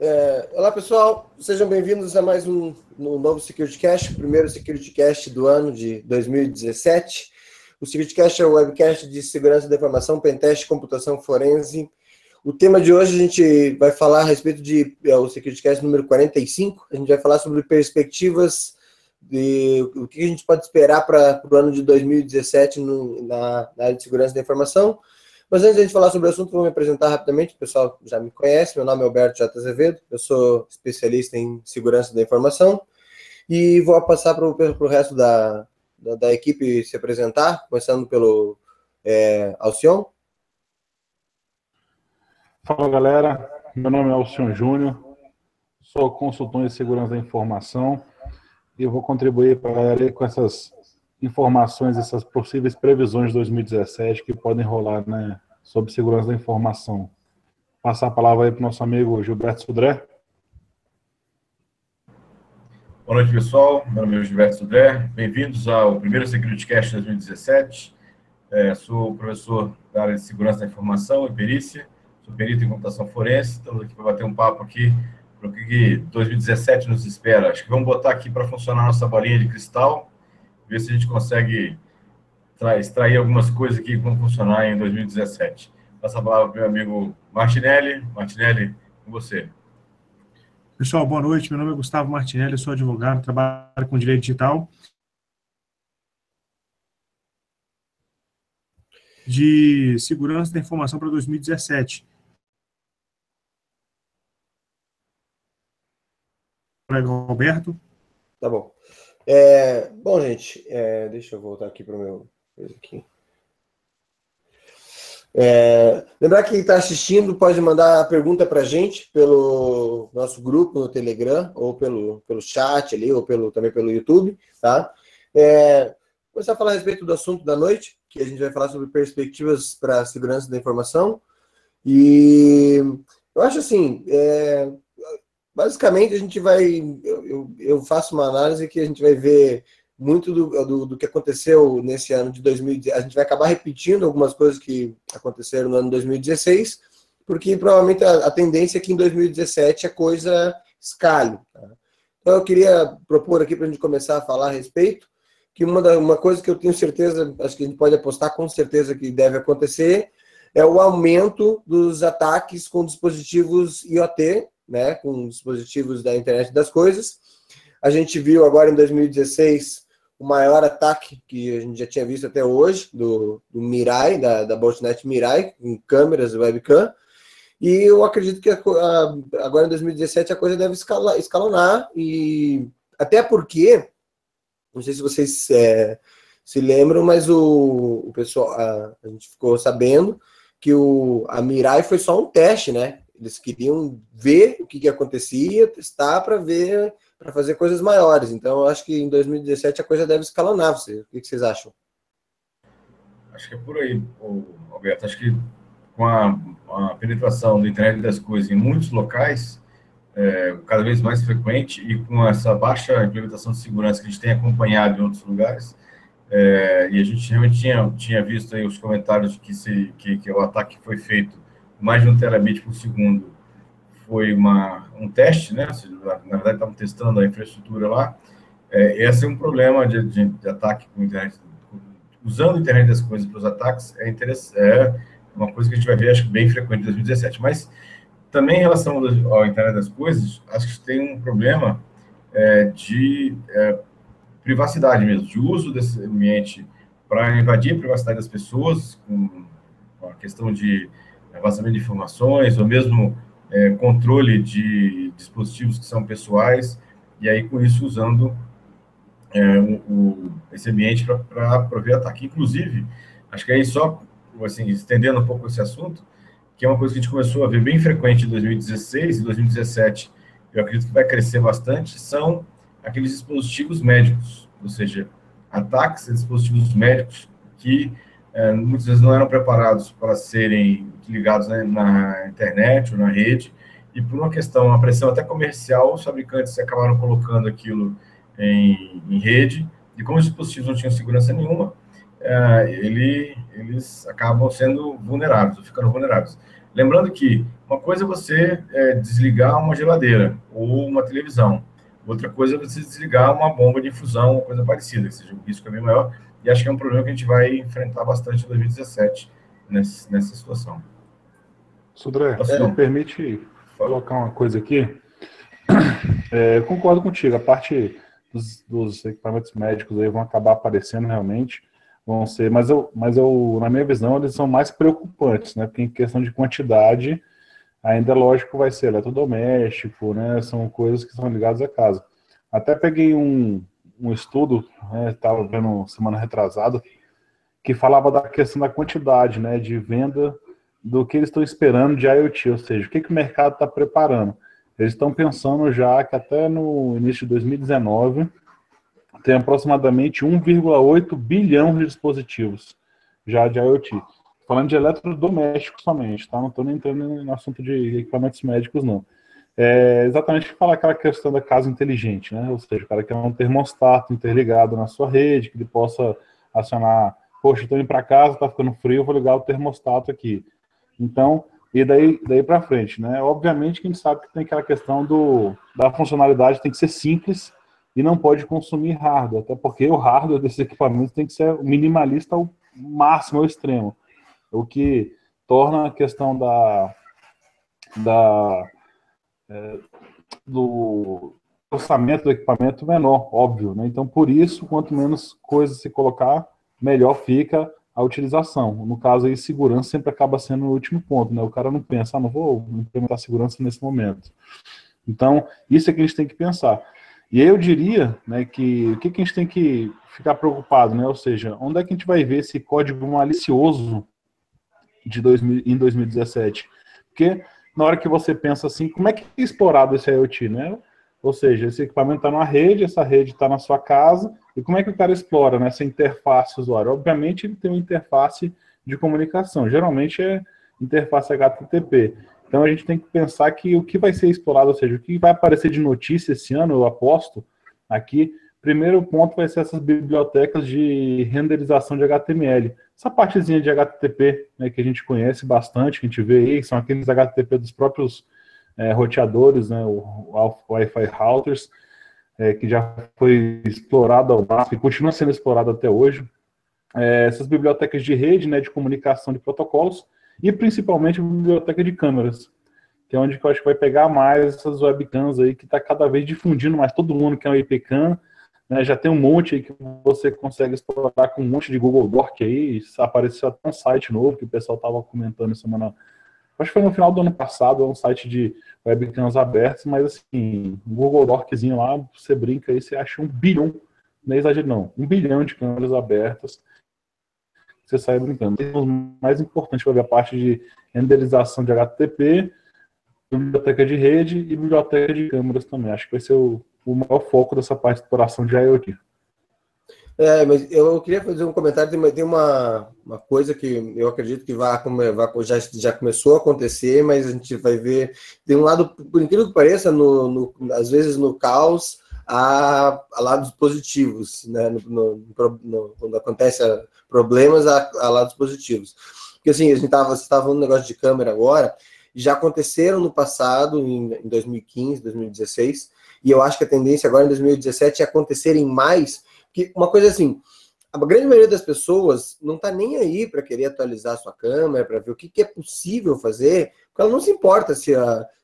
É, olá pessoal, sejam bem-vindos a mais um, um novo Security Cast, o primeiro Security Cast do ano de 2017. O Security Cast é o webcast de segurança da informação, pentest, computação forense. O tema de hoje a gente vai falar a respeito de é, o Security Cast número 45. A gente vai falar sobre perspectivas de o que a gente pode esperar para o ano de 2017 no, na, na área de segurança da informação. Mas antes de a gente falar sobre o assunto, vou me apresentar rapidamente. O pessoal já me conhece. Meu nome é Alberto J. Azevedo. Eu sou especialista em segurança da informação. E vou passar para o resto da, da, da, equipe se apresentar, começando pelo é, Alcion. Fala, galera. Meu nome é Alcion Júnior. Sou consultor em segurança da informação. E eu vou contribuir para a galera com essas informações, essas possíveis previsões de 2017 que podem rolar né, sobre segurança da informação. Passar a palavra aí para o nosso amigo Gilberto Sudré. Boa noite, pessoal. Meu nome é Gilberto Sudré. Bem-vindos ao primeiro Security Cast 2017. É, sou professor da área de segurança da informação e perícia. Sou perito em computação forense. Estamos aqui para bater um papo aqui para o que 2017 nos espera. Acho que vamos botar aqui para funcionar nossa bolinha de cristal ver se a gente consegue extrair algumas coisas que vão funcionar em 2017. Passa a palavra para o meu amigo Martinelli. Martinelli, com você. Pessoal, boa noite. Meu nome é Gustavo Martinelli, sou advogado, trabalho com direito digital. De segurança da informação para 2017. Roberto. Tá bom. É, bom, gente, é, deixa eu voltar aqui para o meu. Aqui. É, lembrar que quem está assistindo pode mandar a pergunta para a gente pelo nosso grupo no Telegram, ou pelo, pelo chat ali, ou pelo, também pelo YouTube, tá? É, começar a falar a respeito do assunto da noite, que a gente vai falar sobre perspectivas para a segurança da informação. E eu acho assim, é, basicamente a gente vai. Eu, eu, faço uma análise que a gente vai ver muito do, do, do, que aconteceu nesse ano de 2010. A gente vai acabar repetindo algumas coisas que aconteceram no ano de 2016, porque provavelmente a, a tendência é que em 2017 a coisa escalhe. Tá? Então eu queria propor aqui para a gente começar a falar a respeito, que uma, da, uma coisa que eu tenho certeza, acho que a gente pode apostar com certeza que deve acontecer, é o aumento dos ataques com dispositivos IoT, né, com dispositivos da internet das coisas. A gente viu agora em 2016 o maior ataque que a gente já tinha visto até hoje, do, do Mirai, da, da Mirai, com câmeras webcam. E eu acredito que a, a, agora em 2017 a coisa deve escalar, escalonar, e até porque, não sei se vocês é, se lembram, mas o, o pessoal, a, a gente ficou sabendo que o, a Mirai foi só um teste, né? Eles queriam ver o que, que acontecia, testar para ver, para fazer coisas maiores. Então, eu acho que em 2017 a coisa deve escalonar. Você, o que, vocês acham? Acho que é por aí, Alberto. Acho que com a, a penetração da internet das coisas em muitos locais, é, cada vez mais frequente, e com essa baixa implementação de segurança que a gente tem acompanhado em outros lugares, é, e a gente realmente tinha, tinha visto aí os comentários que, se, que, que o ataque foi feito mais de um terabit por segundo foi uma, um teste, né? Na verdade, estavam testando a infraestrutura lá. É, esse é um problema de, de, de ataque com internet, usando a internet das coisas para os ataques, é, é uma coisa que a gente vai ver, acho que bem frequente em 2017. Mas também em relação ao internet das coisas, acho que tem um problema é, de é, privacidade mesmo, de uso desse ambiente para invadir a privacidade das pessoas, com, com a questão de vazamento de informações, ou mesmo é, controle de dispositivos que são pessoais, e aí com isso usando é, o, o, esse ambiente para prover ataque. Inclusive, acho que aí só, assim, estendendo um pouco esse assunto, que é uma coisa que a gente começou a ver bem frequente em 2016 e 2017, eu acredito que vai crescer bastante, são aqueles dispositivos médicos, ou seja, ataques a dispositivos médicos que é, muitas vezes não eram preparados para serem ligados né, na internet ou na rede, e por uma questão, uma pressão até comercial, os fabricantes acabaram colocando aquilo em, em rede, e como os dispositivos não tinham segurança nenhuma, é, ele, eles acabam sendo vulneráveis, ficando vulneráveis. Lembrando que Uma coisa é você é, desligar uma geladeira ou uma televisão. Outra coisa é você desligar uma bomba de infusão, uma coisa parecida, que seja um risco bem maior. E acho que é um problema que a gente vai enfrentar bastante em 2017 nessa, nessa situação. Sudré, se me permite colocar uma coisa aqui. É, eu concordo contigo, a parte dos, dos, equipamentos médicos aí vão acabar aparecendo realmente, vão ser, mas eu, mas eu, na minha visão, eles são mais preocupantes, né? Porque em questão de quantidade, ainda é lógico vai ser eletrodoméstico, né? São coisas que são ligadas à casa. Até peguei um, um estudo, estava né, vendo semana retrasada, que falava da questão da quantidade, né, de venda do que eles estão esperando de IoT, ou seja, o que, que o mercado está preparando. Eles estão pensando já que até no início de 2019 tem aproximadamente 1,8 bilhão de dispositivos já de IoT. Falando de eletrodomésticos somente, tá? Não estou entrando no assunto de equipamentos médicos, não. É exatamente falar aquela questão da casa inteligente, né? Ou seja, o cara quer um termostato interligado na sua rede, que ele possa acionar, poxa, estou indo para casa, está ficando frio, vou ligar o termostato aqui. Então, e daí, daí para frente, né? Obviamente que a gente sabe que tem aquela questão do, da funcionalidade tem que ser simples e não pode consumir hardware, até porque o hardware desses equipamentos tem que ser minimalista ao máximo, ao extremo, o que torna a questão da, da é, do orçamento do equipamento menor, óbvio, né? Então, por isso, quanto menos coisas se colocar, melhor fica a utilização. No caso aí, segurança sempre acaba sendo o último ponto, né? O cara não pensa, ah, não vou implementar segurança nesse momento. Então, isso é que a gente tem que pensar. E aí eu diria, né, que o que, que a gente tem que ficar preocupado, né? Ou seja, onde é que a gente vai ver esse código malicioso de 2000, em 2017? Porque na hora que você pensa assim, como é que é explorado esse IoT, né? Ou seja, esse equipamento está numa rede, essa rede está na sua casa, e como é que o cara explora nessa interface usuário? Obviamente ele tem uma interface de comunicação, geralmente é interface HTTP. Então a gente tem que pensar que o que vai ser explorado, ou seja, o que vai aparecer de notícia esse ano, eu aposto, aqui, primeiro ponto vai ser essas bibliotecas de renderização de HTML. Essa partezinha de HTTP, né, que a gente conhece bastante, que a gente vê aí, são aqueles HTTP dos próprios é, roteadores, né, o, Wi-Fi routers, é, que já foi explorado ao máximo e continua sendo explorado até hoje. É, essas bibliotecas de rede, né, de comunicação de protocolos e principalmente a biblioteca de câmeras, que é onde eu acho que vai pegar mais essas webcams aí que está cada vez difundindo mais. Todo mundo quer um IPCam, né, já tem um monte aí que você consegue explorar com um monte de Google Doc aí. Apareceu até um site novo que o pessoal estava comentando semana Acho que foi no final do ano passado, é um site de webcams abertos, mas assim, Google Doczinho lá, você brinca aí, você acha um bilhão, não é exagero não, um bilhão de câmeras abertas, você sai brincando. O mais importante vai ver a parte de renderização de HTTP, biblioteca de rede e biblioteca de câmeras também. Acho que vai ser o, o maior foco dessa parte de exploração de IoT. É, mas eu queria fazer um comentário. Tem uma, uma coisa que eu acredito que vai, já, já começou a acontecer, mas a gente vai ver. Tem um lado, por incrível que pareça, no, no às vezes no caos, há, há lados positivos, né? No, no, quando acontece problemas, há, há, lados positivos. Porque assim, a gente estava falando um negócio de câmera agora, já aconteceram no passado, em, em 2015, 2016, e eu acho que a tendência agora em 2017 é acontecerem mais que uma coisa assim, a grande maioria das pessoas não está nem aí para querer atualizar a sua câmera, para ver o que, que, é possível fazer, porque ela não se importa se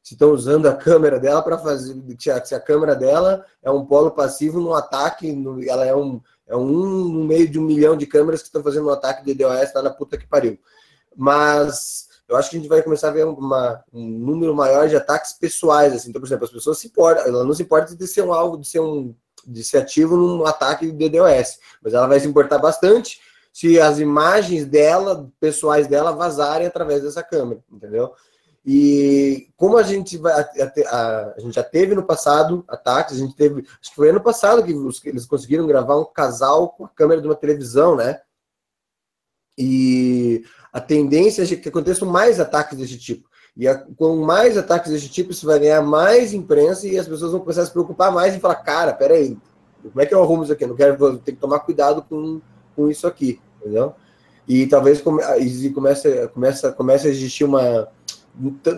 estão usando a câmera dela para fazer, se a, se a, câmera dela é um polo passivo no ataque, no, ela é um, é um no meio de um milhão de câmeras que estão fazendo um ataque de DOS, tá na puta que pariu. Mas eu acho que a gente vai começar a ver uma, um número maior de ataques pessoais, assim. Então, por exemplo, as pessoas se importam, ela não se importa de ser um alvo, de ser um de ser ativo num ataque de DDoS, mas ela vai se importar bastante se as imagens dela, pessoais dela, vazarem através dessa câmera, entendeu? E como a gente vai, a, a, gente já teve no passado ataques, a gente teve, acho que foi ano passado que eles conseguiram gravar um casal com a câmera de uma televisão, né? E a tendência é que aconteçam mais ataques desse tipo. E a, com mais ataques desse tipo, isso vai ganhar mais imprensa e as pessoas vão começar a se preocupar mais e falar, cara, peraí, como é que eu arrumo isso aqui? Eu não quero, vou ter que tomar cuidado com, com isso aqui, entendeu? E talvez come, comece, comece, comece a existir uma,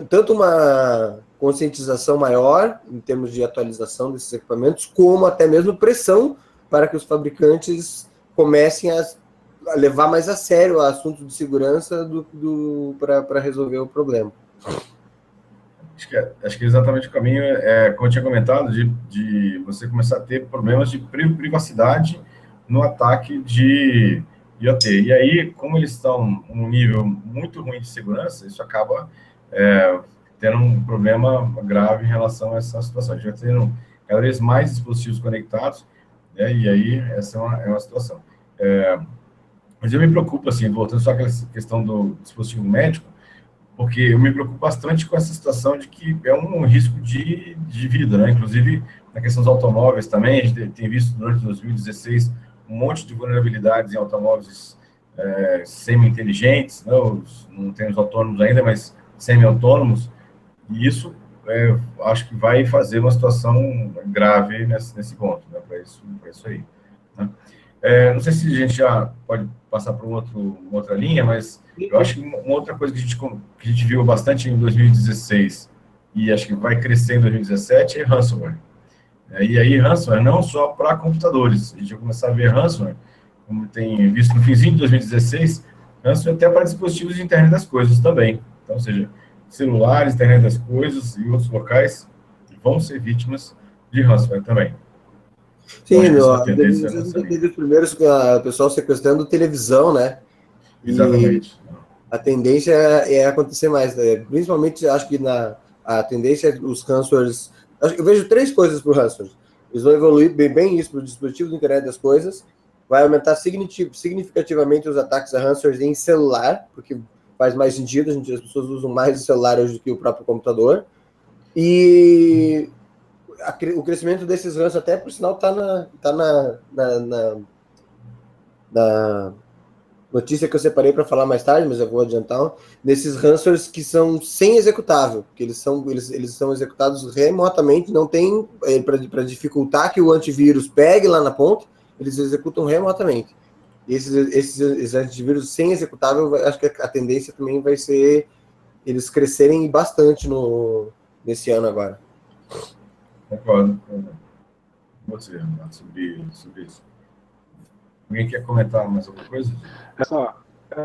tanto uma conscientização maior em termos de atualização desses equipamentos, como até mesmo pressão para que os fabricantes comecem a levar mais a sério o assunto de segurança do, do para resolver o problema. Acho que, é, acho que é exatamente o caminho, é, como eu tinha comentado, de, de você começar a ter problemas de privacidade no ataque de IoT. E aí, como eles estão num nível muito ruim de segurança, isso acaba é, tendo um problema grave em relação a essa situação. Vai tendo cada vez mais dispositivos conectados, né, e aí essa é uma, é uma situação. É, mas eu me preocupo, assim, voltando só àquela questão do dispositivo médico, porque eu me preocupo bastante com essa situação de que é um risco de, de vida, né? Inclusive, na questão dos automóveis também, a gente tem visto durante 2016 um monte de vulnerabilidades em automóveis é, semi-inteligentes, né? não temos autônomos ainda, mas semi-autônomos, e isso é, acho que vai fazer uma situação grave nesse, nesse ponto, né? para isso, isso aí. Né? É, não sei se a gente já pode passar para um uma outra linha, mas eu acho que uma outra coisa que a gente, que a gente viu bastante em 2016 e acho que vai crescer em 2017 é ransomware. É, e aí, ransomware não só para computadores, a gente vai começar a ver ransomware, como tem visto no finzinho de 2016, ransomware até para dispositivos de internet das coisas também. Então, ou seja, celulares, internet das coisas e outros locais vão ser vítimas de ransomware também. Sim, no, teve os primeiros o pessoal sequestrando televisão, né? Exatamente. E a tendência é acontecer mais, né? principalmente acho que na a tendência é os ransomwares. Eu vejo três coisas para o ransomware. Eles vão evoluir bem, bem isso para o dispositivo do internet das coisas, vai aumentar significativamente os ataques a ransomware em celular, porque faz mais sentido, a gente, as pessoas usam mais o celular hoje do que o próprio computador. E a, o crescimento desses ransomware, até por sinal, está na, tá na, na, na, na, notícia que eu separei para falar mais tarde, mas eu vou adiantar, desses ransomwares que são sem executável, que eles são, eles, eles são executados remotamente, não tem, é, para dificultar que o antivírus pegue lá na ponta, eles executam remotamente. E esses, esses, esses antivírus sem executável, acho que a tendência também vai ser eles crescerem bastante no, nesse ano agora. Concordo. Você, sobre, sobre isso. Alguém quer comentar mais alguma coisa? Essa,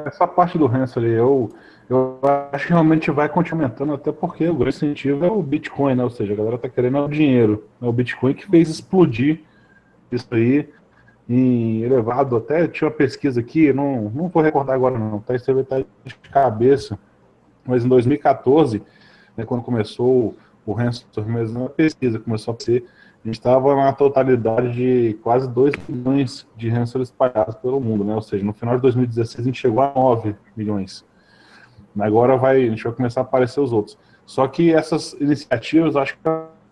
essa parte do Hansel ali, eu, eu acho que realmente vai continuar aumentando, até porque o grande incentivo é o Bitcoin, né? Ou seja, a galera está querendo o dinheiro. É o Bitcoin que fez explodir isso aí em elevado. Até tinha uma pesquisa aqui, não, não vou recordar agora não, tá? Isso vai estar de cabeça. Mas em 2014, né, quando começou o ransomware, mas uma pesquisa começou a ser, a gente estava na totalidade de quase 2 milhões de ransomware espalhados pelo mundo, né? Ou seja, no final de 2016 a gente chegou a 9 milhões. Agora vai, a gente vai começar a aparecer os outros. Só que essas iniciativas, acho que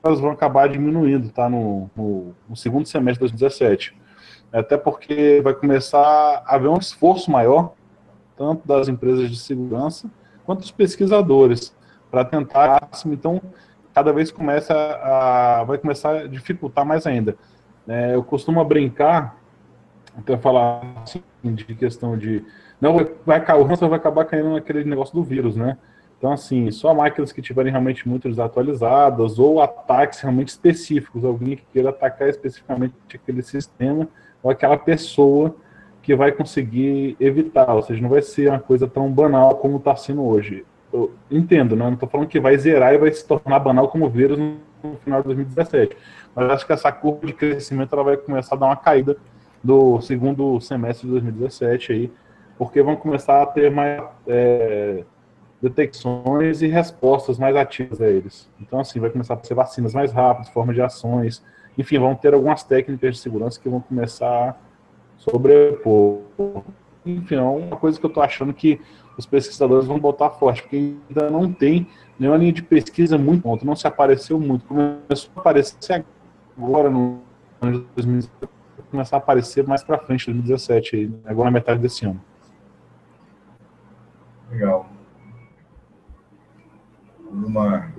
elas vão acabar diminuindo, tá? No, no, no segundo semestre de 2017 até porque vai começar a haver um esforço maior, tanto das empresas de segurança quanto dos pesquisadores, para tentar, então, cada vez começa a, vai começar a dificultar mais ainda. É, eu costumo brincar, até falar assim, de questão de, não, vai, o ransomware vai acabar caindo naquele negócio do vírus, né? Então, assim, só máquinas que tiverem realmente muito desatualizadas ou ataques realmente específicos, alguém que queira atacar especificamente aquele sistema, ou aquela pessoa que vai conseguir evitar, ou seja, não vai ser uma coisa tão banal como está sendo hoje. Eu entendo, né? não estou falando que vai zerar e vai se tornar banal como vírus no final de 2017, mas acho que essa curva de crescimento ela vai começar a dar uma caída do segundo semestre de 2017 aí, porque vão começar a ter mais é, detecções e respostas mais ativas a eles. Então, assim, vai começar a ser vacinas mais rápidas, formas de ações, enfim, vão ter algumas técnicas de segurança que vão começar a sobrepor. Enfim, é uma coisa que eu estou achando que os pesquisadores vão botar forte, porque ainda não tem nenhuma linha de pesquisa muito ponto, não se apareceu muito. Começou a aparecer agora no ano de 2017, começar a aparecer mais para frente, 2017, agora na metade desse ano. Legal. Uma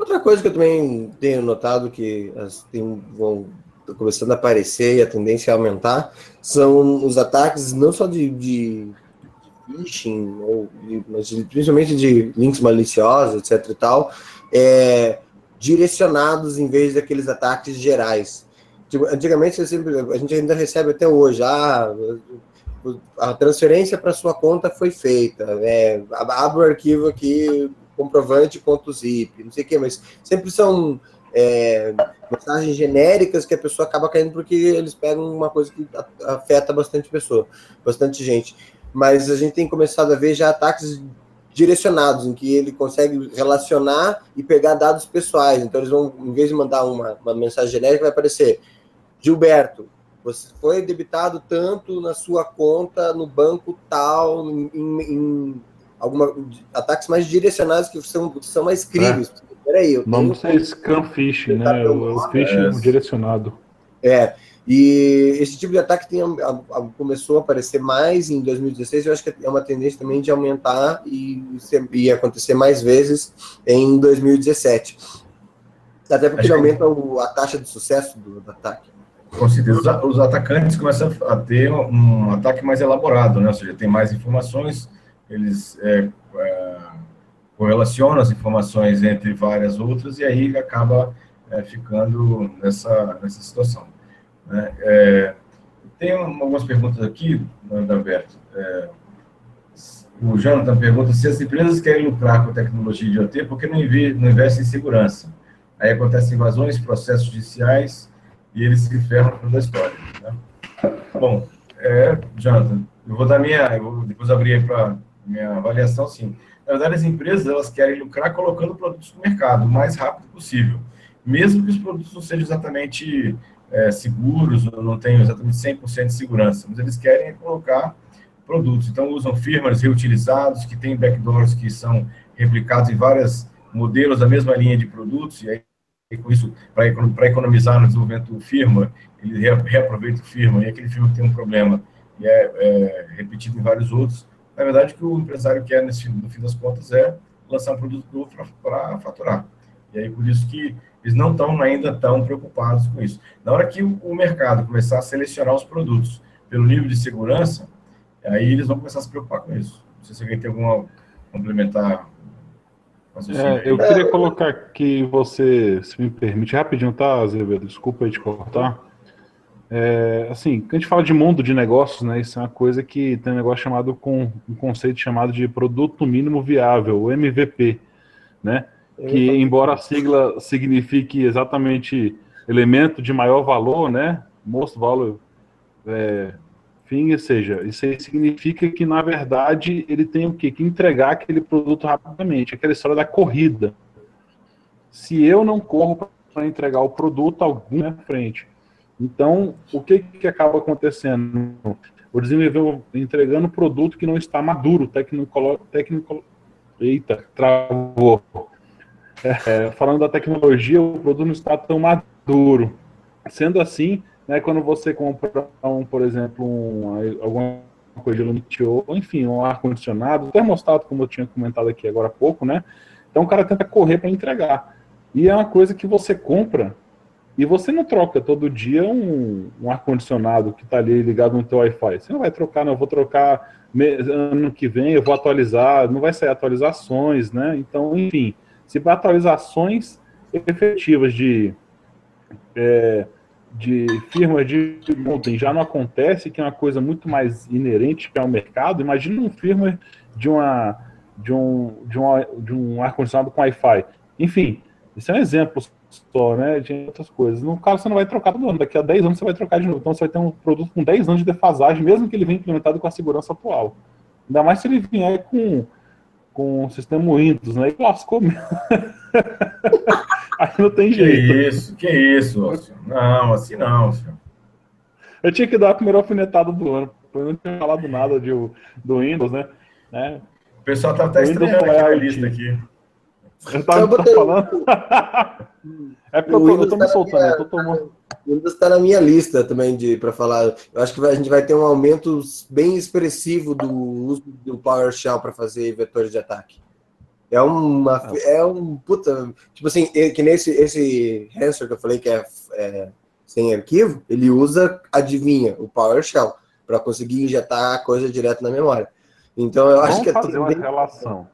Outra coisa que eu também tenho notado que as, tem, vão começando a aparecer e a tendência a aumentar são os ataques não só de, de phishing, ou, mas principalmente de links maliciosos, etc e tal, é, direcionados em vez daqueles ataques gerais. Tipo, antigamente, sempre, a gente ainda recebe até hoje, ah, a transferência para sua conta foi feita, né? Abra o arquivo aqui, comprovante.zip, não sei o quê, mas sempre são é, mensagens genéricas que a pessoa acaba caindo porque eles pegam uma coisa que afeta bastante pessoa, bastante gente. Mas a gente tem começado a ver já ataques direcionados, em que ele consegue relacionar e pegar dados pessoais. Então, eles vão, em vez de mandar uma, uma mensagem genérica, vai aparecer Gilberto, você foi debitado tanto na sua conta no banco tal, em, em alguma, ataques mais direcionados que são, são mais críveis. É. Peraí, eu tenho... Vamos ser scam phishing, né? O, o phishing é. direcionado. É, e esse tipo de ataque tem, a, a, começou a aparecer mais em 2016, eu acho que é uma tendência também de aumentar e, e acontecer mais vezes em 2017. Até porque aumenta o, a taxa de sucesso do, do ataque. Com certeza, os atacantes começam a ter um ataque mais elaborado, né? ou seja, tem mais informações, eles é, correlacionam as informações entre várias outras e aí acaba é, ficando nessa, nessa situação. Né? É, tem algumas perguntas aqui, né, Alberto. É, o Jonathan pergunta se as empresas querem lucrar com tecnologia de OT, por que não, não investem em segurança? Aí acontecem invasões, processos judiciais e eles se ferram toda a história. Né? Bom, é, Jonathan, eu vou dar minha, eu vou depois abrir para minha avaliação, sim. Verdade, as empresas elas querem lucrar colocando produtos no mercado o mais rápido possível, mesmo que os produtos não sejam exatamente é, seguros, não tenham exatamente 100% de segurança, mas eles querem colocar produtos. Então, usam firmwares reutilizados, que têm backdoors que são replicados em vários modelos da mesma linha de produtos, e aí, com isso, para economizar no desenvolvimento do firmware, ele reaproveita o firmware, e aquele firmware tem um problema, e é, é repetido em vários outros. Na verdade, o que o empresário quer, nesse, no fim das contas, é lançar um produto novo para faturar. E aí, por isso que eles não estão ainda tão preocupados com isso. Na hora que o mercado começar a selecionar os produtos pelo nível de segurança, aí eles vão começar a se preocupar com isso. Não sei se alguém tem alguma complementar. É, eu queria colocar que você, se me permite, rapidinho, tá, Azevedo? Desculpa aí te cortar. É, assim, quando a gente fala de mundo de negócios, né, isso é uma coisa que tem um negócio chamado com um conceito chamado de produto mínimo viável, o MVP, né? que embora a sigla signifique exatamente elemento de maior valor, né, most value, é, enfim, ou seja, isso aí significa que na verdade ele tem o quê? Que entregar aquele produto rapidamente, aquela história da corrida. Se eu não corro para entregar o produto, alguém na frente. Então, o que que acaba acontecendo? O desenvolvedor entregando produto que não está maduro, técnico, eita, travou é, falando da tecnologia, o produto não está tão maduro. Sendo assim, né, quando você compra, um, por exemplo, um, alguma coisa de Lumit ou enfim, um ar-condicionado, termostato, como eu tinha comentado aqui agora há pouco, né? Então o cara tenta correr para entregar. E é uma coisa que você compra e você não troca todo dia um, um ar-condicionado que está ali ligado no teu Wi-Fi. Você não vai trocar, não, eu vou trocar ano que vem, eu vou atualizar, não vai sair atualizações, né? Então, enfim, se para atualizações efetivas de, é, de firmas de ontem já não acontece, que é uma coisa muito mais inerente ao mercado, imagina um firma de uma de um, de um, de um ar-condicionado com Wi-Fi. Enfim, isso é um exemplo só, né, de outras coisas. No caso, você não vai trocar todo ano, daqui a 10 anos você vai trocar de novo. Então você vai ter um produto com 10 anos de defasagem, mesmo que ele venha implementado com a segurança atual. Ainda mais se ele vier com com o sistema Windows, né? E lascou mesmo. Aí não tem jeito. Que isso, que isso, Não, assim não, senhor. Eu tinha que dar a primeira alfinetada do ano. Eu não tinha falado nada de, do Windows, né? né? O pessoal tá até estranhando aqui na lista aqui. Eu tava, eu falando. é porque eu tô, eu tô me soltando, eu tô tomando. Windows está na minha lista também de para falar. Eu acho que a gente vai ter um aumento bem expressivo do uso do PowerShell para fazer vetores de ataque. É uma ah. é um puta, tipo assim, que nesse esse answer que eu falei que é, é sem arquivo, ele usa adivinha o PowerShell para conseguir injetar a coisa direto na memória. Então eu acho Vamos que fazer uma relação.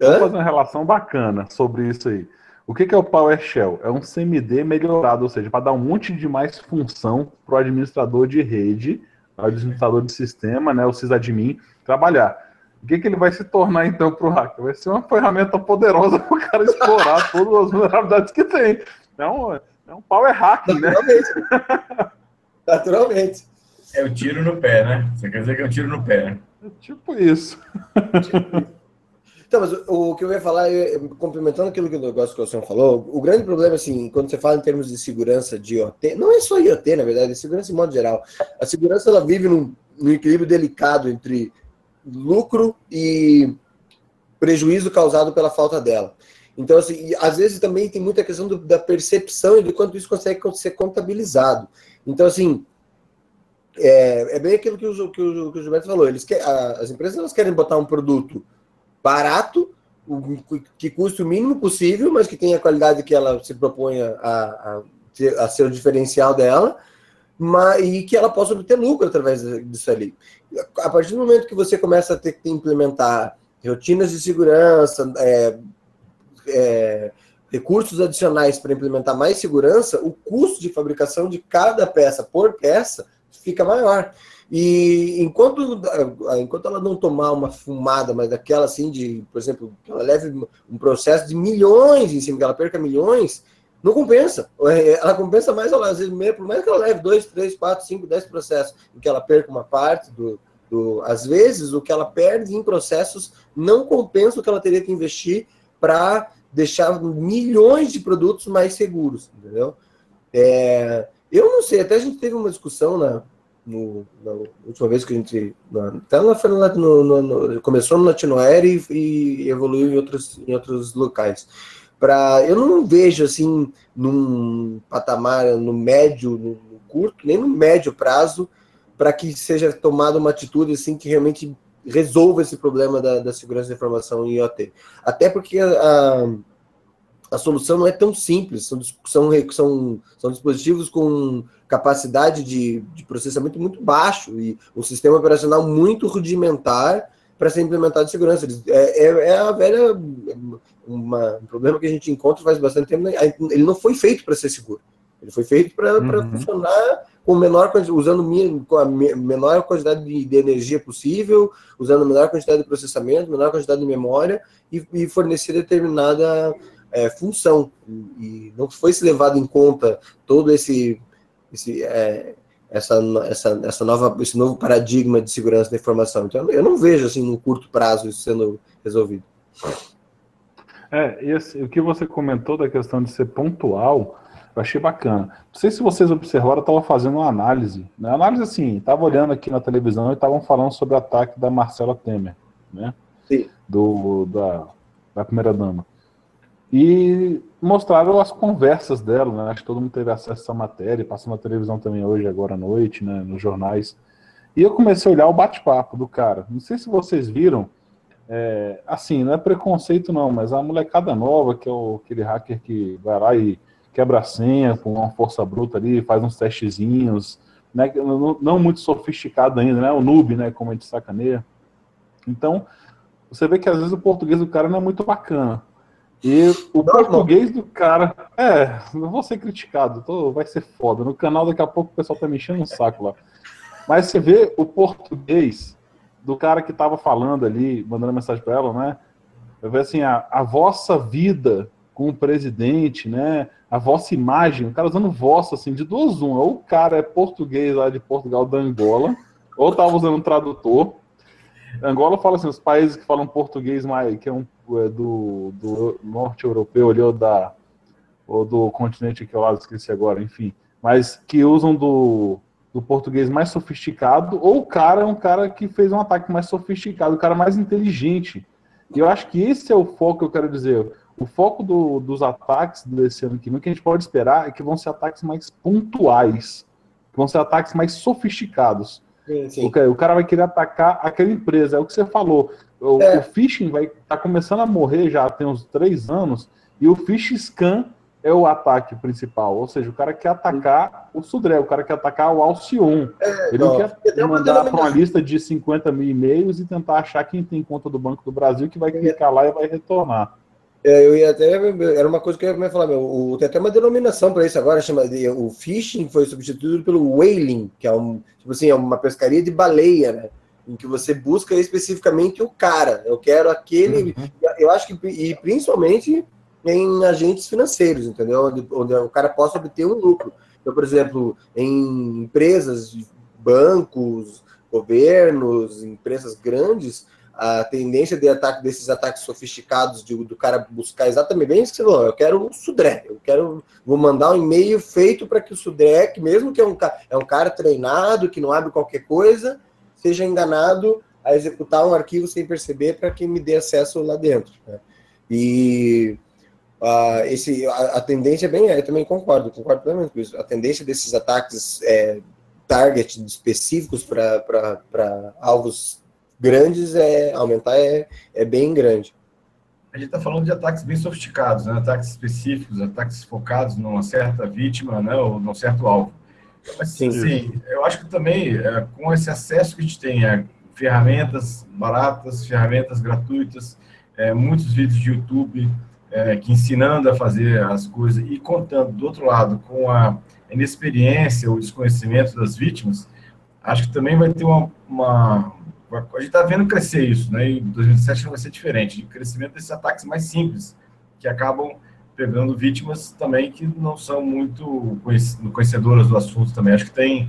Vamos fazer uma relação bacana sobre isso aí. O que, que é o PowerShell? É um CMD melhorado, ou seja, para dar um monte de mais função para o administrador de rede, o administrador de sistema, né, o sysadmin, trabalhar. O que, que ele vai se tornar então para o hacker? Vai ser uma ferramenta poderosa para o cara explorar todas as vulnerabilidades que tem. É um, é um power hacking, né? Naturalmente. Naturalmente. É o tiro no pé, né? Você quer dizer que é um tiro no pé, né? É tipo isso. Então, mas o, o que eu ia falar, eu, complementando aquilo que o negócio que o senhor falou, o grande problema, assim, quando você fala em termos de segurança de IoT, não é só IoT, na verdade, é segurança em modo geral. A segurança, ela vive num, num equilíbrio delicado entre lucro e prejuízo causado pela falta dela. Então, assim, às vezes também tem muita questão do, da percepção e de quanto isso consegue ser contabilizado. Então, assim, é, é bem aquilo que o, que o, que o Gilberto falou. Eles quer, a, as empresas elas querem botar um produto barato, que custe o mínimo possível, mas que tenha a qualidade que ela se propõe a, a, a ser o diferencial dela, mas, e que ela possa obter lucro através disso ali. A partir do momento que você começa a ter que implementar rotinas de segurança, é, é, recursos adicionais para implementar mais segurança, o custo de fabricação de cada peça por peça fica maior. E enquanto, enquanto ela não tomar uma fumada, mas daquela assim, de, por exemplo, que ela leve um processo de milhões em cima, que ela perca milhões, não compensa. Ela compensa mais, ela, às vezes, por mais que ela leve dois, três, quatro, cinco, dez processos, em que ela perca uma parte do, do. Às vezes, o que ela perde em processos não compensa o que ela teria que investir para deixar milhões de produtos mais seguros, entendeu? É, eu não sei, até a gente teve uma discussão na, no, na última vez que a gente. Na, até ela foi no, no, no, começou no Latinoair e, e evoluiu em outros, em outros locais. Pra, eu não vejo assim num patamar no médio, no, no curto, nem no médio prazo, para que seja tomada uma atitude assim que realmente resolva esse problema da, da segurança da informação em IoT. Até porque a, a solução não é tão simples, são, são, são, são dispositivos com capacidade de, de processamento muito baixo e um sistema operacional muito rudimentar para ser implementado de segurança. É, é, é a velha uma, um problema que a gente encontra faz bastante tempo. Né? Ele não foi feito para ser seguro. Ele foi feito para uhum. funcionar com menor usando com a menor quantidade de, de, energia possível, usando a menor quantidade de processamento, menor quantidade de memória e, e fornecer determinada é, função. E, não foi se levado em conta todo esse, esse é, essa, essa, essa nova, esse novo paradigma de segurança da informação. Então, eu não vejo assim no curto prazo isso sendo resolvido. É, esse, o que você comentou da questão de ser pontual, eu achei bacana. Não sei se vocês observaram, eu estava fazendo uma análise. Né? Análise assim, estava olhando aqui na televisão e estavam falando sobre o ataque da Marcela Temer, né? Sim. Do, da, da primeira dama. E mostraram as conversas dela, né? Acho que todo mundo teve acesso a essa matéria, passou na televisão também hoje, agora à noite, né? Nos jornais. E eu comecei a olhar o bate-papo do cara. Não sei se vocês viram, é, assim, não é preconceito não, mas a molecada nova, que é o, aquele hacker que vai lá e quebra a senha com uma força bruta ali, faz uns testezinhos, né? Não, não muito sofisticado ainda, né? O noob, né? Como a gente sacaneia. Então, você vê que às vezes o português do cara não é muito bacana. E o português do cara. É, não vou ser criticado, tô, vai ser foda. No canal daqui a pouco o pessoal tá me enchendo um saco lá. Mas você vê o português do cara que tava falando ali, mandando mensagem para ela, né? Eu vejo assim, a, a vossa vida com o presidente, né? A vossa imagem, o cara usando vossa, assim, de duas uma. Ou o cara é português lá de Portugal, da Angola, ou tava usando um tradutor. Angola fala assim, os países que falam português mais, que é um é do, do norte europeu ali, ou, da, ou do continente que eu lá esqueci agora, enfim. Mas que usam do, do português mais sofisticado, ou o cara é um cara que fez um ataque mais sofisticado, o cara mais inteligente. E eu acho que esse é o foco que eu quero dizer. O foco do, dos ataques desse ano que vem, que a gente pode esperar é que vão ser ataques mais pontuais, vão ser ataques mais sofisticados. Sim, O, cara vai querer atacar aquela empresa, é o que você falou. O, é. o phishing vai tá começando a morrer já tem uns três anos, e o phish scan é o ataque principal. Ou seja, o cara quer atacar o Sudré, o cara quer atacar o Alcion. É, Ele não quer mandar para uma lista de 50 mil e-mails e tentar achar quem tem conta do Banco do Brasil que vai clicar lá e vai retornar. É, eu ia até. Era uma coisa que eu ia falar, meu. O, tem até uma denominação para isso agora, chama o phishing foi substituído pelo whaling, que é um, tipo assim, é uma pescaria de baleia, né? Em que você busca especificamente o cara. Eu quero aquele. Uhum. Eu acho que, e principalmente em agentes financeiros, entendeu? Onde, onde o cara possa obter um lucro. Então, por exemplo, em empresas, bancos, governos, empresas grandes, a tendência de ataque desses ataques sofisticados de, do cara buscar exatamente bem isso eu quero o Sudré, eu quero vou mandar um e-mail feito para que o Sudré, que mesmo que é um, é um cara treinado, que não abre qualquer coisa, seja enganado a executar um arquivo sem perceber para que me dê acesso lá dentro. Né? E uh, esse, a, a, tendência é bem, eu também concordo, concordo plenamente com isso. A tendência desses ataques é, target específicos para alvos grandes é aumentar é, é bem grande. A gente está falando de ataques bem sofisticados, né? ataques específicos, ataques focados numa certa vítima, né? ou num certo alvo. Mas, sim, sim. eu acho que também, é, com esse acesso que a gente tem a ferramentas baratas, ferramentas gratuitas, é, muitos vídeos de YouTube é, que ensinando a fazer as coisas e contando, do outro lado, com a inexperiência ou desconhecimento das vítimas, acho que também vai ter uma, uma a gente está vendo crescer isso, né? E 2017 não vai ser diferente, de crescimento desses ataques mais simples, que acabam pegando vítimas também que não são muito conhecedoras do assunto também. Acho que tem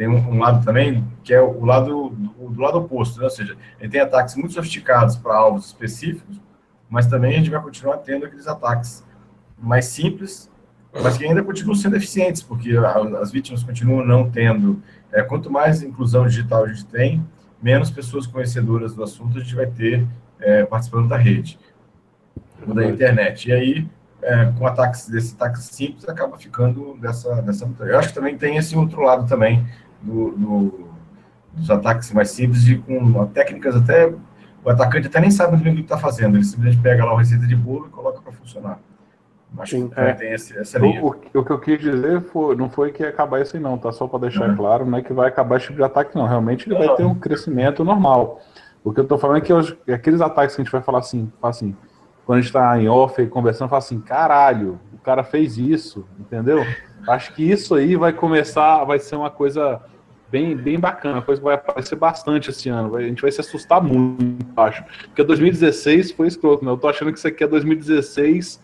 tem um, um lado também que é o lado do, do lado oposto, né? ou seja, ele tem ataques muito sofisticados para alvos específicos, mas também a gente vai continuar tendo aqueles ataques mais simples, mas que ainda continuam sendo eficientes, porque as vítimas continuam não tendo. É, quanto mais inclusão digital a gente tem, menos pessoas conhecedoras do assunto a gente vai ter é, participando da rede, ou da internet. E aí, é, com ataques desse ataque simples, acaba ficando dessa, dessa. Eu acho que também tem esse outro lado também do, do dos ataques mais simples, de, com técnicas até. O atacante até nem sabe o que está fazendo, ele simplesmente pega lá uma receita de bolo e coloca para funcionar. Acho Sim, que é. tem esse, essa linha. O, o, que eu quis dizer foi, não foi que ia acabar isso aí, não, tá? Só para deixar uhum. claro, não é que vai acabar esse tipo de ataque, não. Realmente ele vai ter um crescimento normal. O que eu tô falando é que os, aqueles ataques que a gente vai falar assim, assim quando a gente tá em off e conversando, fala assim, caralho, o cara fez isso, entendeu? Acho que isso aí vai começar, vai ser uma coisa bem, bem bacana, uma coisa que vai aparecer bastante esse ano. A gente vai se assustar muito, acho. Porque 2016 foi escroto, né? Eu tô achando que isso aqui é 2016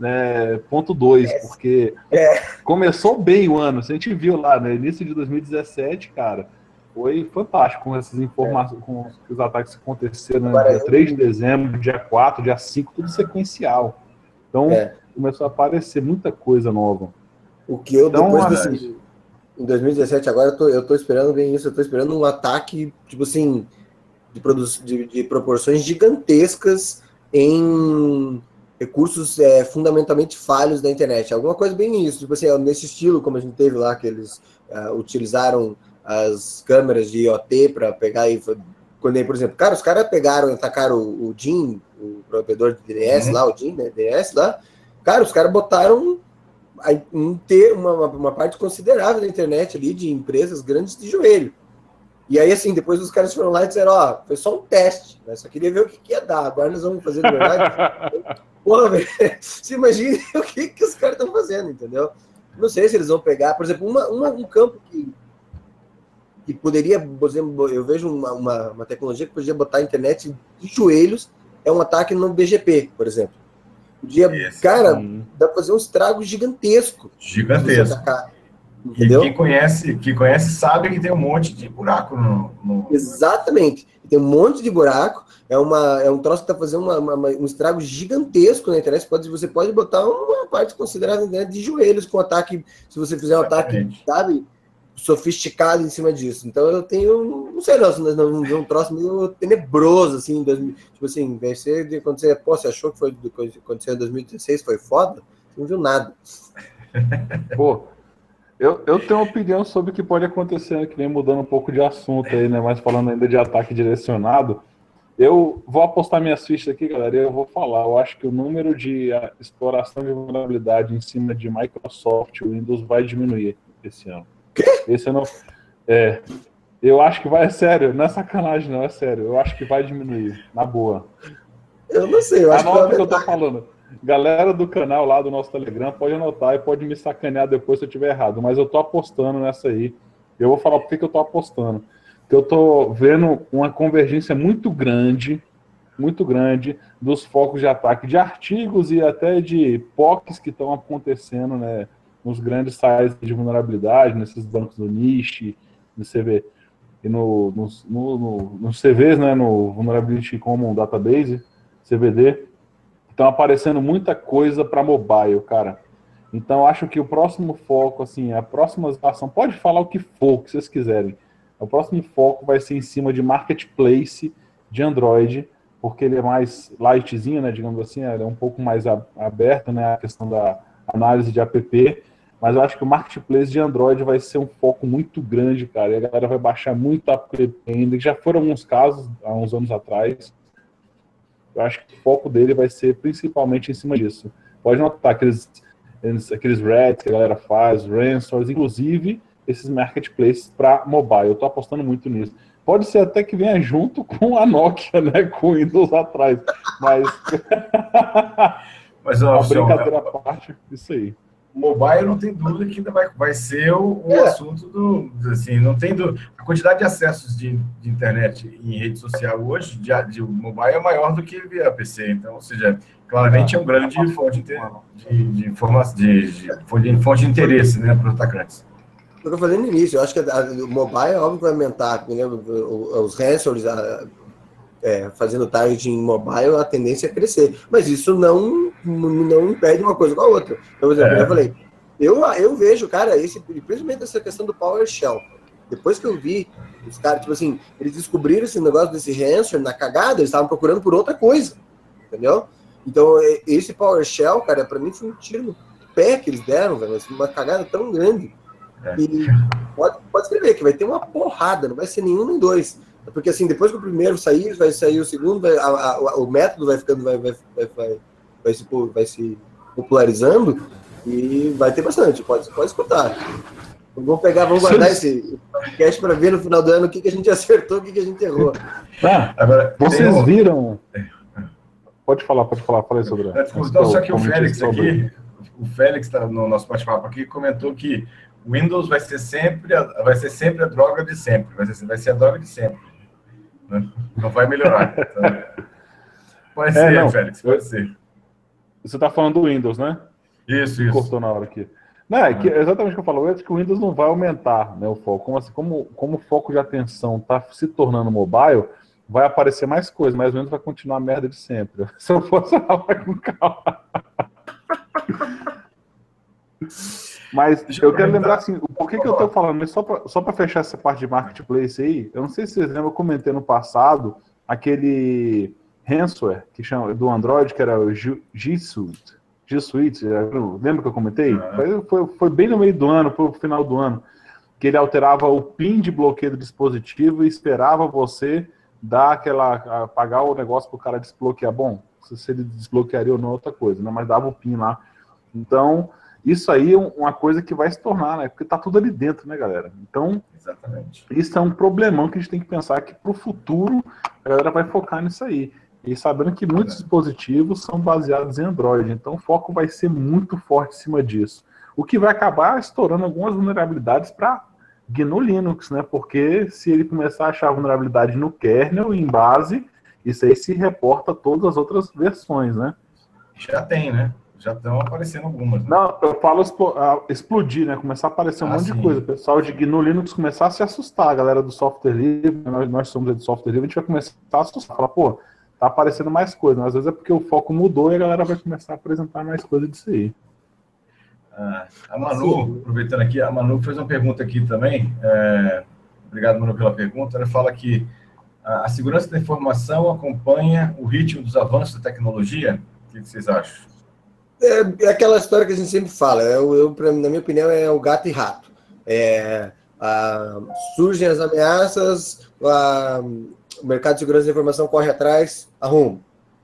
né, ponto 2, é. porque é. começou bem o ano. A gente viu lá no né, início de 2017, cara, foi fantástico com essas informações, é. com os ataques que aconteceram no né, dia 3 de dezembro, dia 4, dia 5, tudo sequencial. Então é. começou a aparecer muita coisa nova. O que eu então, depois desse, em 2017 agora eu tô, eu tô esperando bem isso, eu tô esperando um ataque, tipo assim, de, de, de proporções gigantescas em recursos é, fundamentalmente falhos da internet. Alguma coisa bem isso, tipo assim, nesse estilo, como a gente teve lá, que eles uh, utilizaram as câmeras de IoT para pegar e quando por exemplo, cara, os caras pegaram e atacaram o, o DIN, o provedor de DNS uhum. lá, o DIN, né, DNS lá, cara, os caras botaram um ter uma, uma parte considerável da internet ali de empresas grandes de joelho. E aí, assim, depois os caras foram lá e disseram, ó, oh, foi só um teste, né? só queria ver o que, que ia dar, agora nós vamos fazer de verdade. Porra, velho, você imagina o que, que os caras estão fazendo, entendeu? Não sei se eles vão pegar, por exemplo, uma, uma, um campo que, que poderia, por exemplo, eu vejo uma, uma, uma tecnologia que poderia botar a internet de joelhos, é um ataque no BGP, por exemplo. Podia, cara, sim. dá pra fazer um estrago gigantesco. Gigantesco. Entendeu? E quem conhece, quem conhece sabe que tem um monte de buraco no. no... Exatamente. Tem um monte de buraco. É, uma, é um troço que está fazendo uma, uma, um estrago gigantesco na internet. Pode, você pode botar uma parte considerada né, de joelhos com ataque. Se você fizer um ataque, sabe? Sofisticado em cima disso. Então eu tenho. Não sei, não, nós vamos ver um troço meio tenebroso, assim. tipo assim, vai ser de acontecer. Pô, você achou que foi do que aconteceu em 2016? Foi foda? Você não viu nada. Pô. Eu, eu tenho uma opinião sobre o que pode acontecer, que vem mudando um pouco de assunto aí, né? Mas falando ainda de ataque direcionado, Eu vou apostar minhas fichas aqui, galera, e eu vou falar. Eu acho que o número de exploração de vulnerabilidade em cima de Microsoft Windows vai diminuir esse ano. Quê? Esse ano. É. Eu acho que vai, é sério, não é sacanagem, não, é sério. Eu acho que vai diminuir, na boa. Eu não sei, eu acho Anota o que que eu tô falando. Galera do canal lá do nosso Telegram pode anotar e pode me sacanear depois se eu tiver errado, mas eu tô apostando nessa aí. Eu vou falar por que, eu tô apostando. Eu tô vendo uma convergência muito grande, muito grande, dos focos de ataque de artigos e até de POCs que estão acontecendo, né? Nos grandes sites de vulnerabilidade, nesses bancos do niche, no CV e no, no, no, no, nos CVs, né? No Vulnerability Common Database, CVD estão aparecendo muita coisa para mobile, cara. Então acho que o próximo foco, assim, a próxima ação, pode falar o que for, que vocês quiserem. O próximo foco vai ser em cima de marketplace de Android, porque ele é mais lightzinho, né, digamos assim, é um pouco mais aberto, né, a questão da análise de app, mas eu acho que o marketplace de Android vai ser um foco muito grande, cara, e a galera vai baixar muito app ainda, já foram alguns casos há uns anos atrás, eu acho que o foco dele vai ser principalmente em cima disso. Pode notar aqueles, aqueles rats que a galera faz, ransomwares, inclusive esses marketplaces para mobile. Eu estou apostando muito nisso. Pode ser até que venha junto com a Nokia, né, com o Windows atrás, mas... mas ó, brincadeira à parte, isso aí mobile não tem dúvida que ainda vai, vai ser o, o é. assunto do assim não tem do, a quantidade de acessos de, de internet em rede social hoje de, de, mobile é maior do que via PC então ou seja claramente é um grande fonte de, de, de de, de, fonte de interesse né para os atacantes o que eu falei no início, eu acho que o mobile é óbvio que vai aumentar, né? os ransomwares é, fazendo target em mobile, a tendência é crescer. Mas isso não, não impede uma coisa com a outra. Então, por exemplo, é. eu falei, eu, eu vejo, cara, esse, principalmente essa questão do PowerShell. Depois que eu vi os caras, tipo assim, eles descobriram esse negócio desse ransomware na cagada, eles estavam procurando por outra coisa, entendeu? Então, esse PowerShell, cara, para mim foi um tiro no pé que eles deram, velho, uma cagada tão grande. É. E pode, pode escrever que vai ter uma porrada, não vai ser nenhum nem dois. Porque assim, depois que o primeiro sair, vai sair o segundo, vai, a, a, o método vai ficando, vai, vai, vai, vai, se, vai se popularizando e vai ter bastante, pode, pode escutar. Vamos pegar, vamos guardar esse podcast para ver no final do ano o que, que a gente acertou, o que, que a gente errou. Ah, Agora, vocês um... viram. Pode falar, pode falar, falei sobre é, Então, só que o Félix aqui, o Félix está no nosso bate-papo aqui, comentou que Windows vai ser sempre, vai ser sempre a droga de sempre, vai ser, vai ser a droga de sempre. Né? Não vai melhorar. Então, pode é, ser, não, Félix, pode eu, ser. Você está falando do Windows, né? Isso, isso. Cortou na hora aqui. Não, é que, exatamente o que eu falo, é que o Windows não vai aumentar né, o foco. Como, assim, como, como o foco de atenção está se tornando mobile, vai aparecer mais coisas, mas o Windows vai continuar a merda de sempre. Se eu fosse falar com calma. Mas Deixa eu, quero lembrar assim, por que, que eu estou falando, só para só fechar essa parte de marketplace aí, eu não sei se vocês lembram, eu comentei no passado aquele ransomware que chama, do Android, que era o G Suite. G Suite, lembra que eu comentei? Foi, foi, foi, bem no meio do ano, foi no final do ano, que ele alterava o PIN de bloqueio do dispositivo e esperava você dar aquela. apagar o negócio para o cara desbloquear. Bom, se ele desbloquearia ou não, é outra coisa, né? Mas dava o PIN lá. Então, isso aí é uma coisa que vai se tornar, né? Porque tá tudo ali dentro, né, galera? Então, Exatamente. isso é um problemão que a gente tem que pensar que pro futuro a galera vai focar nisso aí. E sabendo que muitos dispositivos são baseados em Android, então o foco vai ser muito forte em cima disso. O que vai acabar estourando algumas vulnerabilidades para GNU Linux, né? Porque se ele começar a achar vulnerabilidade no kernel, em base, isso aí se reporta a todas as outras versões, né? Já tem, né? já estão aparecendo algumas. Né? Não, eu falo explodir, né? Começar a aparecer um ah, monte sim. de coisa. O pessoal de GNU Linux começar a se assustar, a galera do software livre, nós, nós somos do software livre, a gente vai começar a assustar. Falar, pô, tá aparecendo mais coisa. Mas às vezes é porque o foco mudou e a galera vai começar a apresentar mais coisa disso aí. Ah, a Manu, aproveitando aqui, a Manu fez uma pergunta aqui também. É, obrigado, Manu, pela pergunta. Ela fala que a segurança da informação acompanha o ritmo dos avanços da tecnologia. O que vocês acham? É, é, aquela história que a gente sempre fala. Eu, eu, na minha opinião, é o gato e rato. É, surgem as ameaças, o mercado de segurança da informação corre atrás, arruma.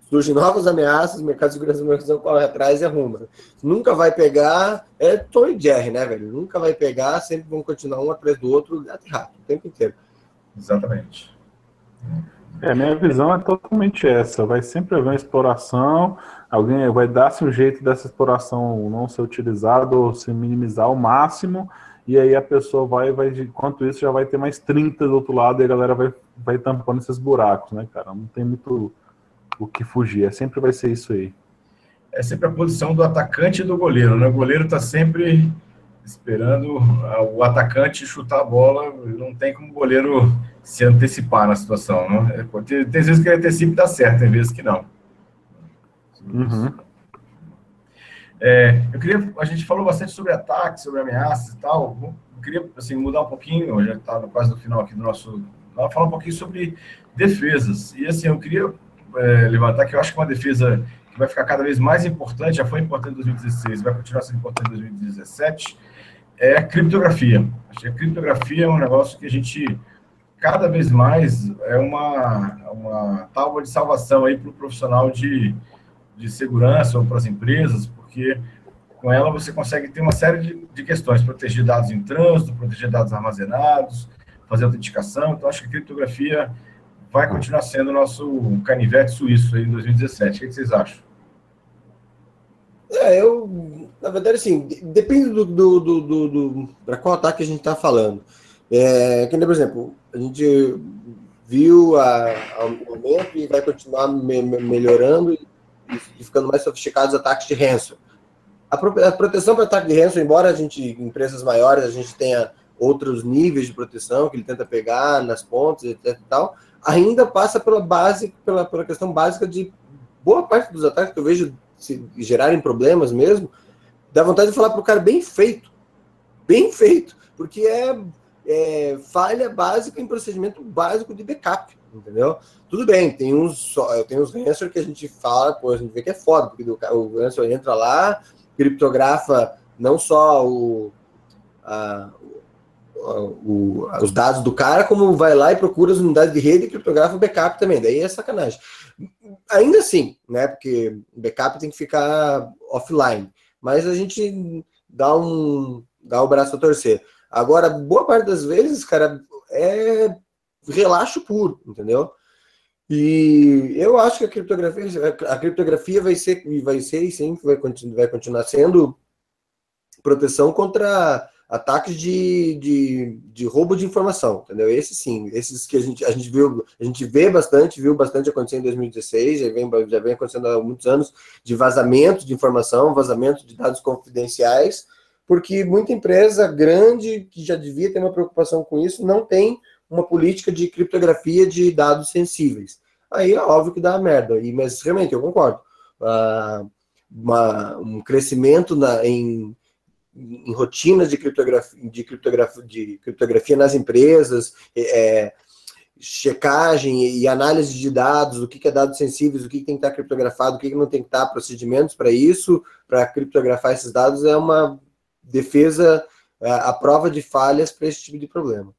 Surgem novas ameaças, o mercado de segurança da informação corre atrás e arruma. Nunca vai pegar, é Tom e Jerry, né, velho? Nunca vai pegar, sempre vão continuar um atrás do outro, gato e rato, o tempo inteiro. Exatamente. É, minha visão é totalmente essa. Vai sempre haver uma exploração, alguém vai dar-se um jeito dessa exploração não ser utilizada ou se minimizar ao máximo, e aí a pessoa vai, vai, enquanto isso, já vai ter mais 30 do outro lado e a galera vai, vai tampando esses buracos, né, cara? Não tem muito o que fugir, é, sempre vai ser isso aí. É sempre a posição do atacante e do goleiro, né? O goleiro está sempre esperando o atacante chutar a bola, não tem como o goleiro se antecipar na situação, né? É, tem, tem vezes que ele antecipa e dá certo, tem vezes que não. Uhum. É, eu queria, a gente falou bastante sobre ataques, sobre ameaças e tal. Eu queria assim mudar um pouquinho, já está quase no final aqui do nosso, falar um pouquinho sobre defesas. E assim, eu queria é, levantar que eu acho que uma defesa que vai ficar cada vez mais importante, já foi importante em 2016, vai continuar sendo importante em 2017, é a criptografia. Acho que a criptografia é um negócio que a gente cada vez mais é uma, uma tábua de salvação aí para o profissional de, de segurança ou para as empresas, porque com ela você consegue ter uma série de, de questões, proteger dados em trânsito, proteger dados armazenados, fazer autenticação. Então, acho que a criptografia vai continuar sendo o nosso canivete suíço em 2017. O que vocês acham? É, eu, na verdade, assim, depende do, do, do, do, do para qual ataque a gente está falando. É, que, por exemplo, a gente viu a, ao momento e vai continuar me, melhorando e, e, ficando mais sofisticados os ataques de ransom. A, pro, a proteção para ataque de ransom, embora a gente, em empresas maiores, a gente tenha outros níveis de proteção que ele tenta pegar nas pontas, etc e tal, ainda passa pela base, pela, pela questão básica de boa parte dos ataques que eu vejo se gerarem problemas mesmo, dá vontade de falar para o cara bem feito, bem feito, porque é, é, falha básica em procedimento básico de backup, entendeu? Tudo bem, tem uns, tem uns ransomware que a gente fala, pô, a gente vê que é foda, porque o ransomware entra lá, criptografa não só o, a, o, os dados do cara, como vai lá e procura as unidades de rede e criptografa o backup também. Daí é sacanagem. Ainda assim, né? Porque backup tem que ficar offline. Mas a gente dá um dá o braço a torcer. Agora, boa parte das vezes, cara, é relaxo puro, entendeu? E eu acho que a criptografia, a criptografia vai ser, vai ser e sempre vai, vai continuar sendo proteção contra ataques de, de, de, roubo de informação, entendeu? Esses sim, esses que a gente, a gente viu, a gente vê bastante, viu bastante acontecer em 2016, já vem, já vem acontecendo há muitos anos, de vazamento de informação, vazamento de dados confidenciais, porque muita empresa grande, que já devia ter uma preocupação com isso, não tem uma política de criptografia de dados sensíveis. Aí é óbvio que dá merda, e, mas realmente eu concordo. Uh, uma, um crescimento na, em em rotinas de criptografia, de criptografia, de criptografia nas empresas, é, checagem e análise de dados, o que é dados sensíveis, o que tem que estar criptografado, o que não tem que estar, procedimentos para isso, para criptografar esses dados, é uma defesa é, à prova de falhas para esse tipo de problema.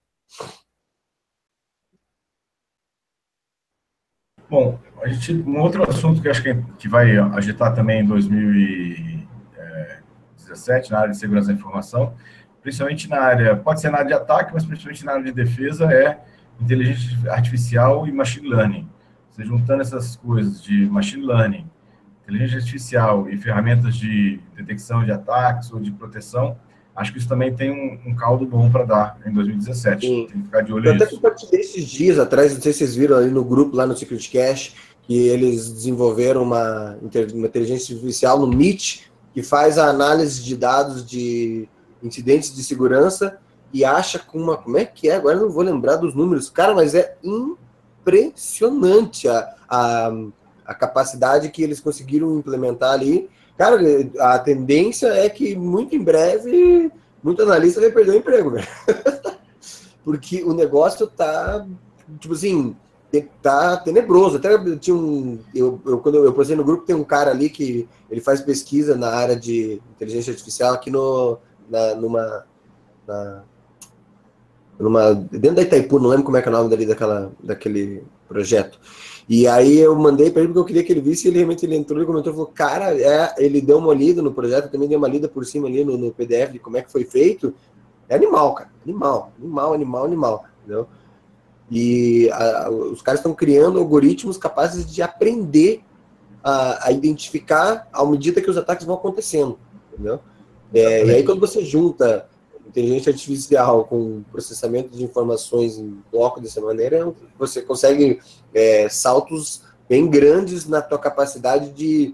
Bom, a gente, um outro assunto que acho que, que vai agitar também em 2000 2017, na área de segurança da informação, principalmente na área, pode ser na área de ataque, mas principalmente na área de defesa, é inteligência artificial e machine learning. Você juntando essas coisas de machine learning, inteligência artificial e ferramentas de detecção de ataques ou de proteção, acho que isso também tem um, um caldo bom para dar em 2017. Sim. Tem que ficar de olho Eu nisso. até compartilhei esses dias atrás, não sei se vocês viram ali no grupo, lá no Secret Cache, que eles desenvolveram uma, uma inteligência artificial no Meet, que faz a análise de dados de incidentes de segurança e acha com uma. Como é que é? Agora não vou lembrar dos números. Cara, mas é impressionante a, a, a capacidade que eles conseguiram implementar ali. Cara, a tendência é que muito em breve, muito analista vai perder o emprego, velho. Porque o negócio tá, tipo assim, tá tenebroso. Até tinha um. Eu, eu, quando eu postei no grupo, tem um cara ali que ele faz pesquisa na área de inteligência artificial aqui no, na, numa. Na, numa, dentro da Itaipu, não lembro como é que é o nome dali daquela, daquele projeto. E aí eu mandei para ele porque eu queria que ele visse, e ele realmente ele entrou e comentou, falou, cara, é, ele deu uma lida no projeto, também deu uma lida por cima ali no, no PDF de como é que foi feito. É animal, cara, animal, animal, animal, animal, entendeu? E a, os caras estão criando algoritmos capazes de aprender a, a, identificar à medida que os ataques vão acontecendo, entendeu? É, e aí quando você junta inteligência artificial com processamento de informações em bloco dessa maneira, você consegue é, saltos bem grandes na tua capacidade de,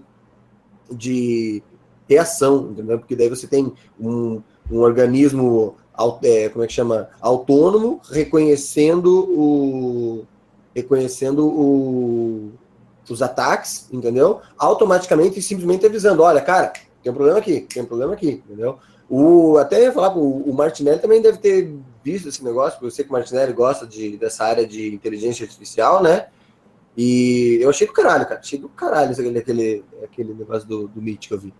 de reação, entendeu? Porque daí você tem um, um organismo, é, como é que chama, autônomo, reconhecendo o reconhecendo o, os ataques, entendeu? Automaticamente e simplesmente avisando, olha, cara, tem um problema aqui, tem um problema aqui, entendeu? O, até ia falar, o, o Martinelli também deve ter visto esse negócio, porque eu sei que o Martinelli gosta de, dessa área de inteligência artificial, né? E eu achei do caralho, cara. Achei do caralho aquele, aquele, aquele negócio do, do Meet que eu vi.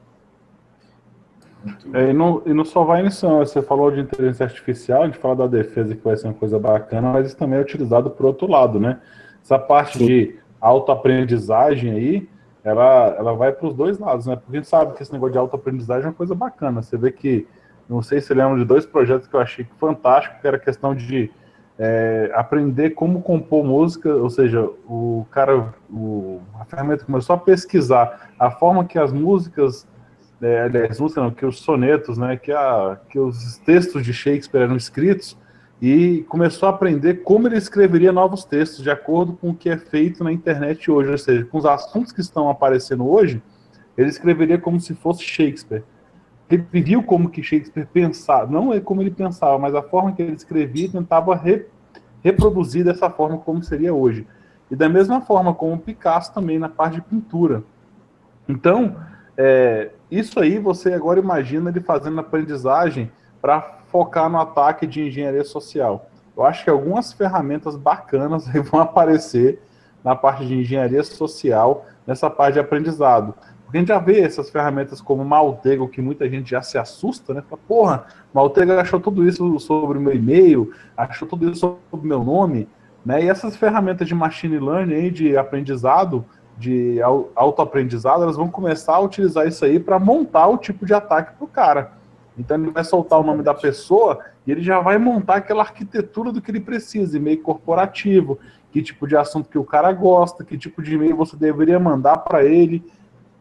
É, e, não, e não só vai nisso, não. Você falou de inteligência artificial, a gente fala da defesa que vai ser uma coisa bacana, mas isso também é utilizado por outro lado, né? Essa parte Sim. de autoaprendizagem aí, ela, ela vai para os dois lados, né? Porque a gente sabe que esse negócio de autoaprendizagem é uma coisa bacana. Você vê que, não sei se lembra de dois projetos que eu achei fantástico, que era a questão de é, aprender como compor música, ou seja, o cara, o, a ferramenta começou a pesquisar a forma que as músicas, é, aliás, música não, que os sonetos, né, que, a, que os textos de Shakespeare eram escritos, e começou a aprender como ele escreveria novos textos de acordo com o que é feito na internet hoje, ou seja, com os assuntos que estão aparecendo hoje, ele escreveria como se fosse Shakespeare. Ele viu como que Shakespeare pensava, não é como ele pensava, mas a forma que ele escrevia tentava re, reproduzir dessa forma como seria hoje. E da mesma forma como Picasso também na parte de pintura. Então, é, isso aí você agora imagina ele fazendo aprendizagem para focar no ataque de engenharia social. Eu acho que algumas ferramentas bacanas vão aparecer na parte de engenharia social, nessa parte de aprendizado. Porque a gente já vê essas ferramentas como Maltego, que muita gente já se assusta, né? Fala, porra, Maltego achou tudo isso sobre o meu e-mail, achou tudo isso sobre o meu nome, né? E essas ferramentas de machine learning, de aprendizado, de autoaprendizado, elas vão começar a utilizar isso aí para montar o tipo de ataque para o cara. Então ele vai soltar o nome da pessoa e ele já vai montar aquela arquitetura do que ele precisa, e-mail corporativo, que tipo de assunto que o cara gosta, que tipo de e-mail você deveria mandar para ele.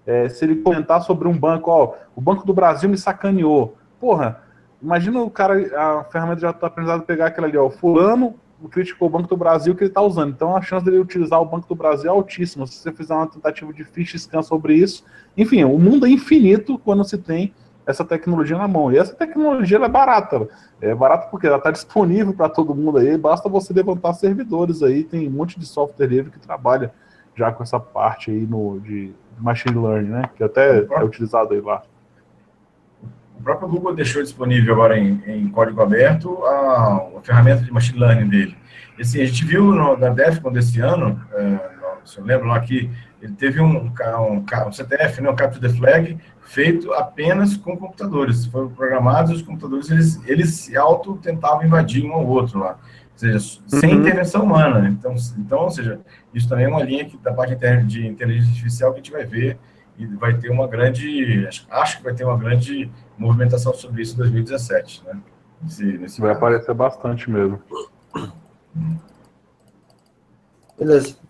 É, se ele comentar sobre um banco, ó, o Banco do Brasil me sacaneou. Porra, imagina o cara, a ferramenta já está aprendizado pegar aquela ali, ó, fulano criticou o Banco do Brasil que ele está usando. Então a chance dele utilizar o Banco do Brasil é altíssima. Se você fizer uma tentativa de ficha scan sobre isso, enfim, o mundo é infinito quando se tem essa tecnologia na mão. E essa tecnologia é barata. É barata porque ela está disponível para todo mundo aí, basta você levantar servidores aí, tem um monte de software livre que trabalha já com essa parte aí no, de machine learning, né? Que até é utilizado aí lá. O próprio Google deixou disponível agora em, em código aberto a, a, ferramenta de machine learning dele. E, assim, a gente viu no, na DEFCON desse ano, é, se eu lembro lá que ele teve um, um, um, CTF, né, um Capture the Flag, feito apenas com computadores. Foram programados os computadores, eles, eles se auto tentavam invadir um ao outro lá. Ou seja, sem uhum. intervenção humana. Então, então, ou seja, isso também é uma linha que, da parte de inteligência artificial que a gente vai ver e vai ter uma grande, acho, acho que vai ter uma grande movimentação sobre isso em 2017, né? Nesse, nesse vai caso. aparecer bastante mesmo. Beleza.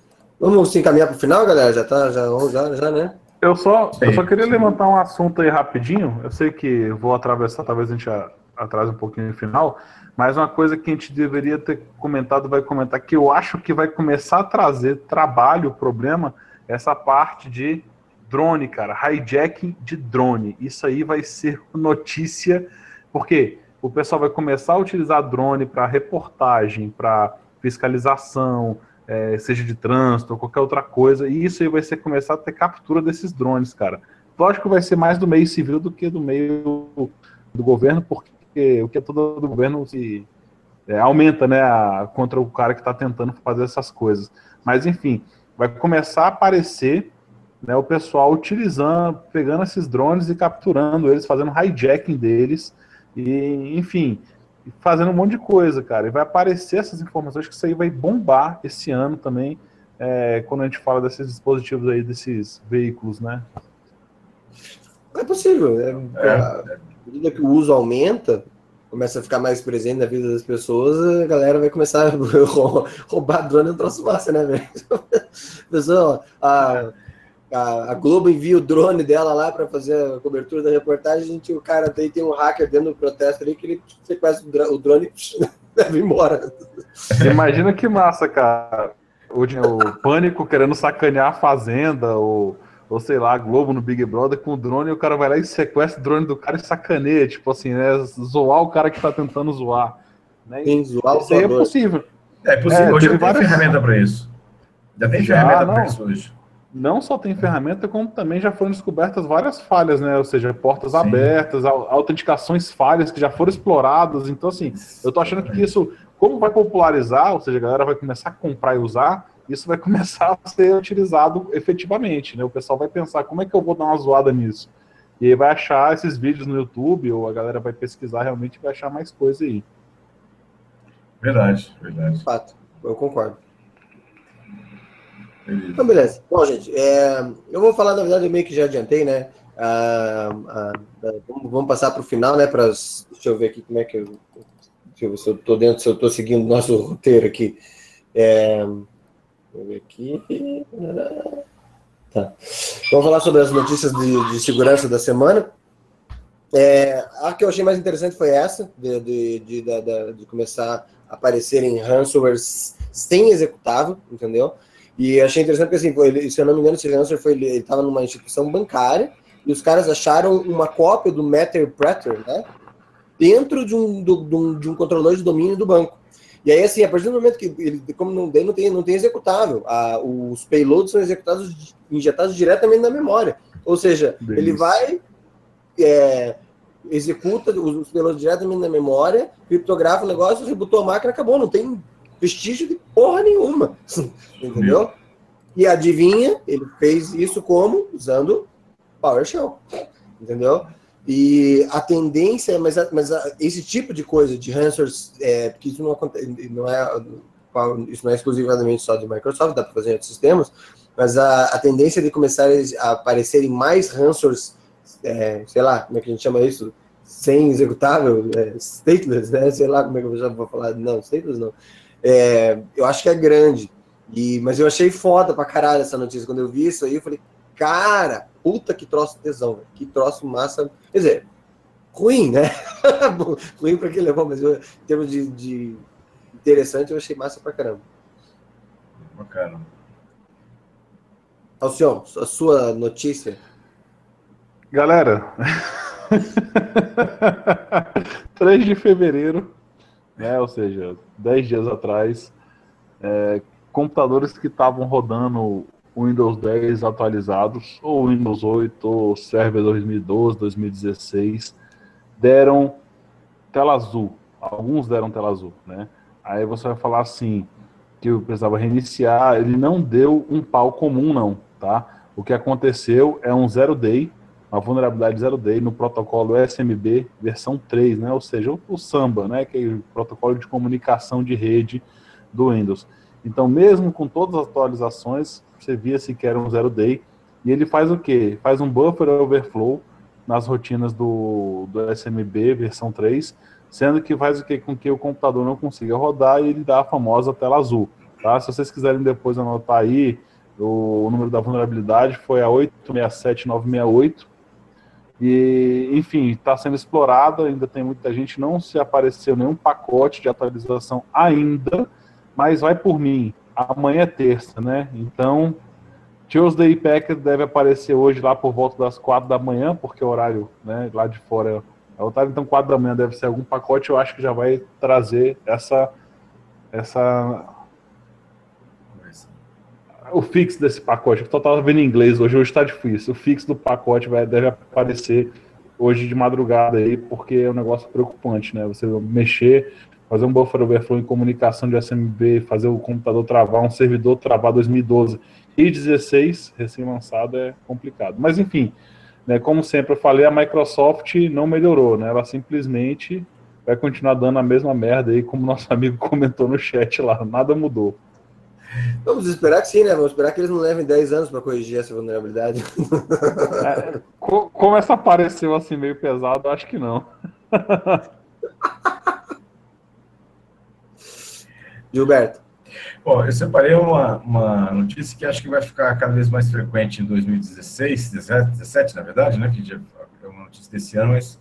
Vamos se encaminhar para o final, galera? Já tá, já, já, já né? Eu só, sim, eu só queria sim. levantar um assunto aí rapidinho. Eu sei que vou atravessar, talvez a gente atrase um pouquinho no final, mas uma coisa que a gente deveria ter comentado, vai comentar, que eu acho que vai começar a trazer trabalho, problema, essa parte de drone, cara, hijacking de drone. Isso aí vai ser notícia, porque o pessoal vai começar a utilizar drone para reportagem, para fiscalização, é, seja de trânsito ou qualquer outra coisa, e isso aí vai ser começar a ter captura desses drones, cara. Lógico que vai ser mais do meio civil do que do meio do governo, porque o que é todo do governo se é, aumenta, né, a, contra o cara que está tentando fazer essas coisas. Mas enfim, vai começar a aparecer né, o pessoal utilizando, pegando esses drones e capturando eles, fazendo hijacking deles, e enfim, e fazendo um monte de coisa, cara. E vai aparecer essas informações que isso aí vai bombar esse ano também, é, quando a gente fala desses dispositivos aí, desses veículos, né? É possível. É, é. À medida que o uso aumenta, começa a ficar mais presente na vida das pessoas, a galera vai começar a roubar drone no troço massa, né, velho? Pessoal, a, a, a, Globo envia o drone dela lá para fazer a cobertura da reportagem, a gente, o cara tem, tem um hacker dentro do protesto ali que ele sequestra o drone e leva embora. Imagina que massa, cara. O, o pânico querendo sacanear a fazenda, o ou sei lá, Globo no Big Brother com o drone e o cara vai lá e sequestra o drone do cara e sacaneia, tipo assim, né? Zoar o cara que tá tentando zoar. Né? Sim, zoar isso aí é possível. É possível, é, hoje tem várias... ferramenta para isso. Já tem já, ferramenta para isso hoje. Não só tem ferramenta, como também já foram descobertas várias falhas, né? Ou seja, portas Sim. abertas, autenticações falhas que já foram exploradas. Então, assim, eu tô achando que isso, como vai popularizar, ou seja, a galera vai começar a comprar e usar, isso vai começar a ser utilizado efetivamente, né? O pessoal vai pensar, como é que eu vou dar uma zoada nisso? E aí vai achar esses vídeos no YouTube, ou a galera vai pesquisar realmente e vai achar mais coisa aí. Verdade, verdade. Fato, eu concordo. Beleza. Então, beleza. Bom, gente, é, eu vou falar, na verdade, eu meio que já adiantei, né? Ah, ah, vamos, vamos, passar para o final, né? Pra, deixa eu ver aqui como é que eu. Deixa eu se eu estou dentro, se eu estou seguindo o nosso roteiro aqui. É, Vou ver aqui. Tá. Vamos falar sobre as notícias de, de segurança da semana. É, a que eu achei mais interessante foi essa, de, de, de, de, de começar a aparecer em ransomwares sem executável, entendeu? E achei interessante porque, assim, ele, se eu não me engano, esse ransomware foi, ele estava numa instituição bancária e os caras acharam uma cópia do Matterpreter, né? Dentro de um, do, de um, de um controlador de domínio do banco. E aí, assim, a partir do momento que ele, como não tem, não tem, não tem executável, a, os payloads são executados, injetados diretamente na memória. Ou seja, Delícia. ele vai, é, executa os, os payloads diretamente na memória, criptografa o negócio, rebutou a máquina, acabou, não tem vestígio de porra nenhuma. Entendeu? E adivinha, ele fez isso como? Usando PowerShell. Entendeu? E a tendência, mas, mas esse tipo de coisa, de ransomware, é, porque isso não, acontece, não é, isso não é exclusivamente só de Microsoft, dá para fazer em outros sistemas, mas a, a tendência de começar a aparecerem mais ransomwares, é, sei lá, como é que a gente chama isso? Sem executável, é, stateless, né? Sei lá como é que eu já vou falar. Não, stateless não. É, eu acho que é grande. E, mas eu achei foda pra caralho essa notícia. Quando eu vi isso aí, eu falei, cara, puta que troço tesão, véio. que troço massa. Quer dizer, ruim, né? ruim para quem levou, mas eu, em termos de, de, interessante, eu achei massa pra caramba. Bacana. Alcion, a sua notícia. Galera, 3 de fevereiro, né, ou seja, 10 dias atrás, é, computadores que estavam rodando Windows 10 atualizados, ou Windows 8, ou Server 2012, 2016, deram tela azul. Alguns deram tela azul, né? Aí você vai falar assim, que eu precisava reiniciar, ele não deu um pau comum não, tá? O que aconteceu é um zero day, uma vulnerabilidade zero day no protocolo SMB versão 3, né? Ou seja, o, Samba, né? Que é o protocolo de comunicação de rede do Windows. Então, mesmo com todas as atualizações, você via se que era um zero day. E ele faz o quê? Faz um buffer overflow nas rotinas do, do SMB versão 3, sendo que faz o quê? Com que o computador não consiga rodar e ele dá a famosa tela azul. Tá? Se vocês quiserem depois anotar aí, o número da vulnerabilidade foi a 867968. E, enfim, está sendo explorado, ainda tem muita gente, não se apareceu nenhum pacote de atualização ainda, mas vai por mim amanhã é terça, né? Então, Tuesday Packet deve aparecer hoje lá por volta das quatro da manhã, porque o horário né, lá de fora é o horário, então quatro da manhã deve ser algum pacote, eu acho que já vai trazer essa essa o fix desse pacote, eu estava vendo em inglês hoje, hoje está difícil. O fix do pacote vai, deve aparecer hoje de madrugada aí, porque é um negócio preocupante, né? Você mexer fazer um buffer overflow em comunicação de SMB, fazer o computador travar, um servidor travar 2012 e 16 recém-lançado é complicado. Mas enfim, né, como sempre eu falei, a Microsoft não melhorou, né? Ela simplesmente vai continuar dando a mesma merda aí, como nosso amigo comentou no chat lá, nada mudou. Vamos esperar que sim, né? Vamos esperar que eles não levem 10 anos para corrigir essa vulnerabilidade. É, como essa apareceu assim meio pesado, acho que não. Gilberto. Bom, eu separei uma, uma notícia que acho que vai ficar cada vez mais frequente em 2016, 17, 17 na verdade, né? Que é uma notícia desse ano, mas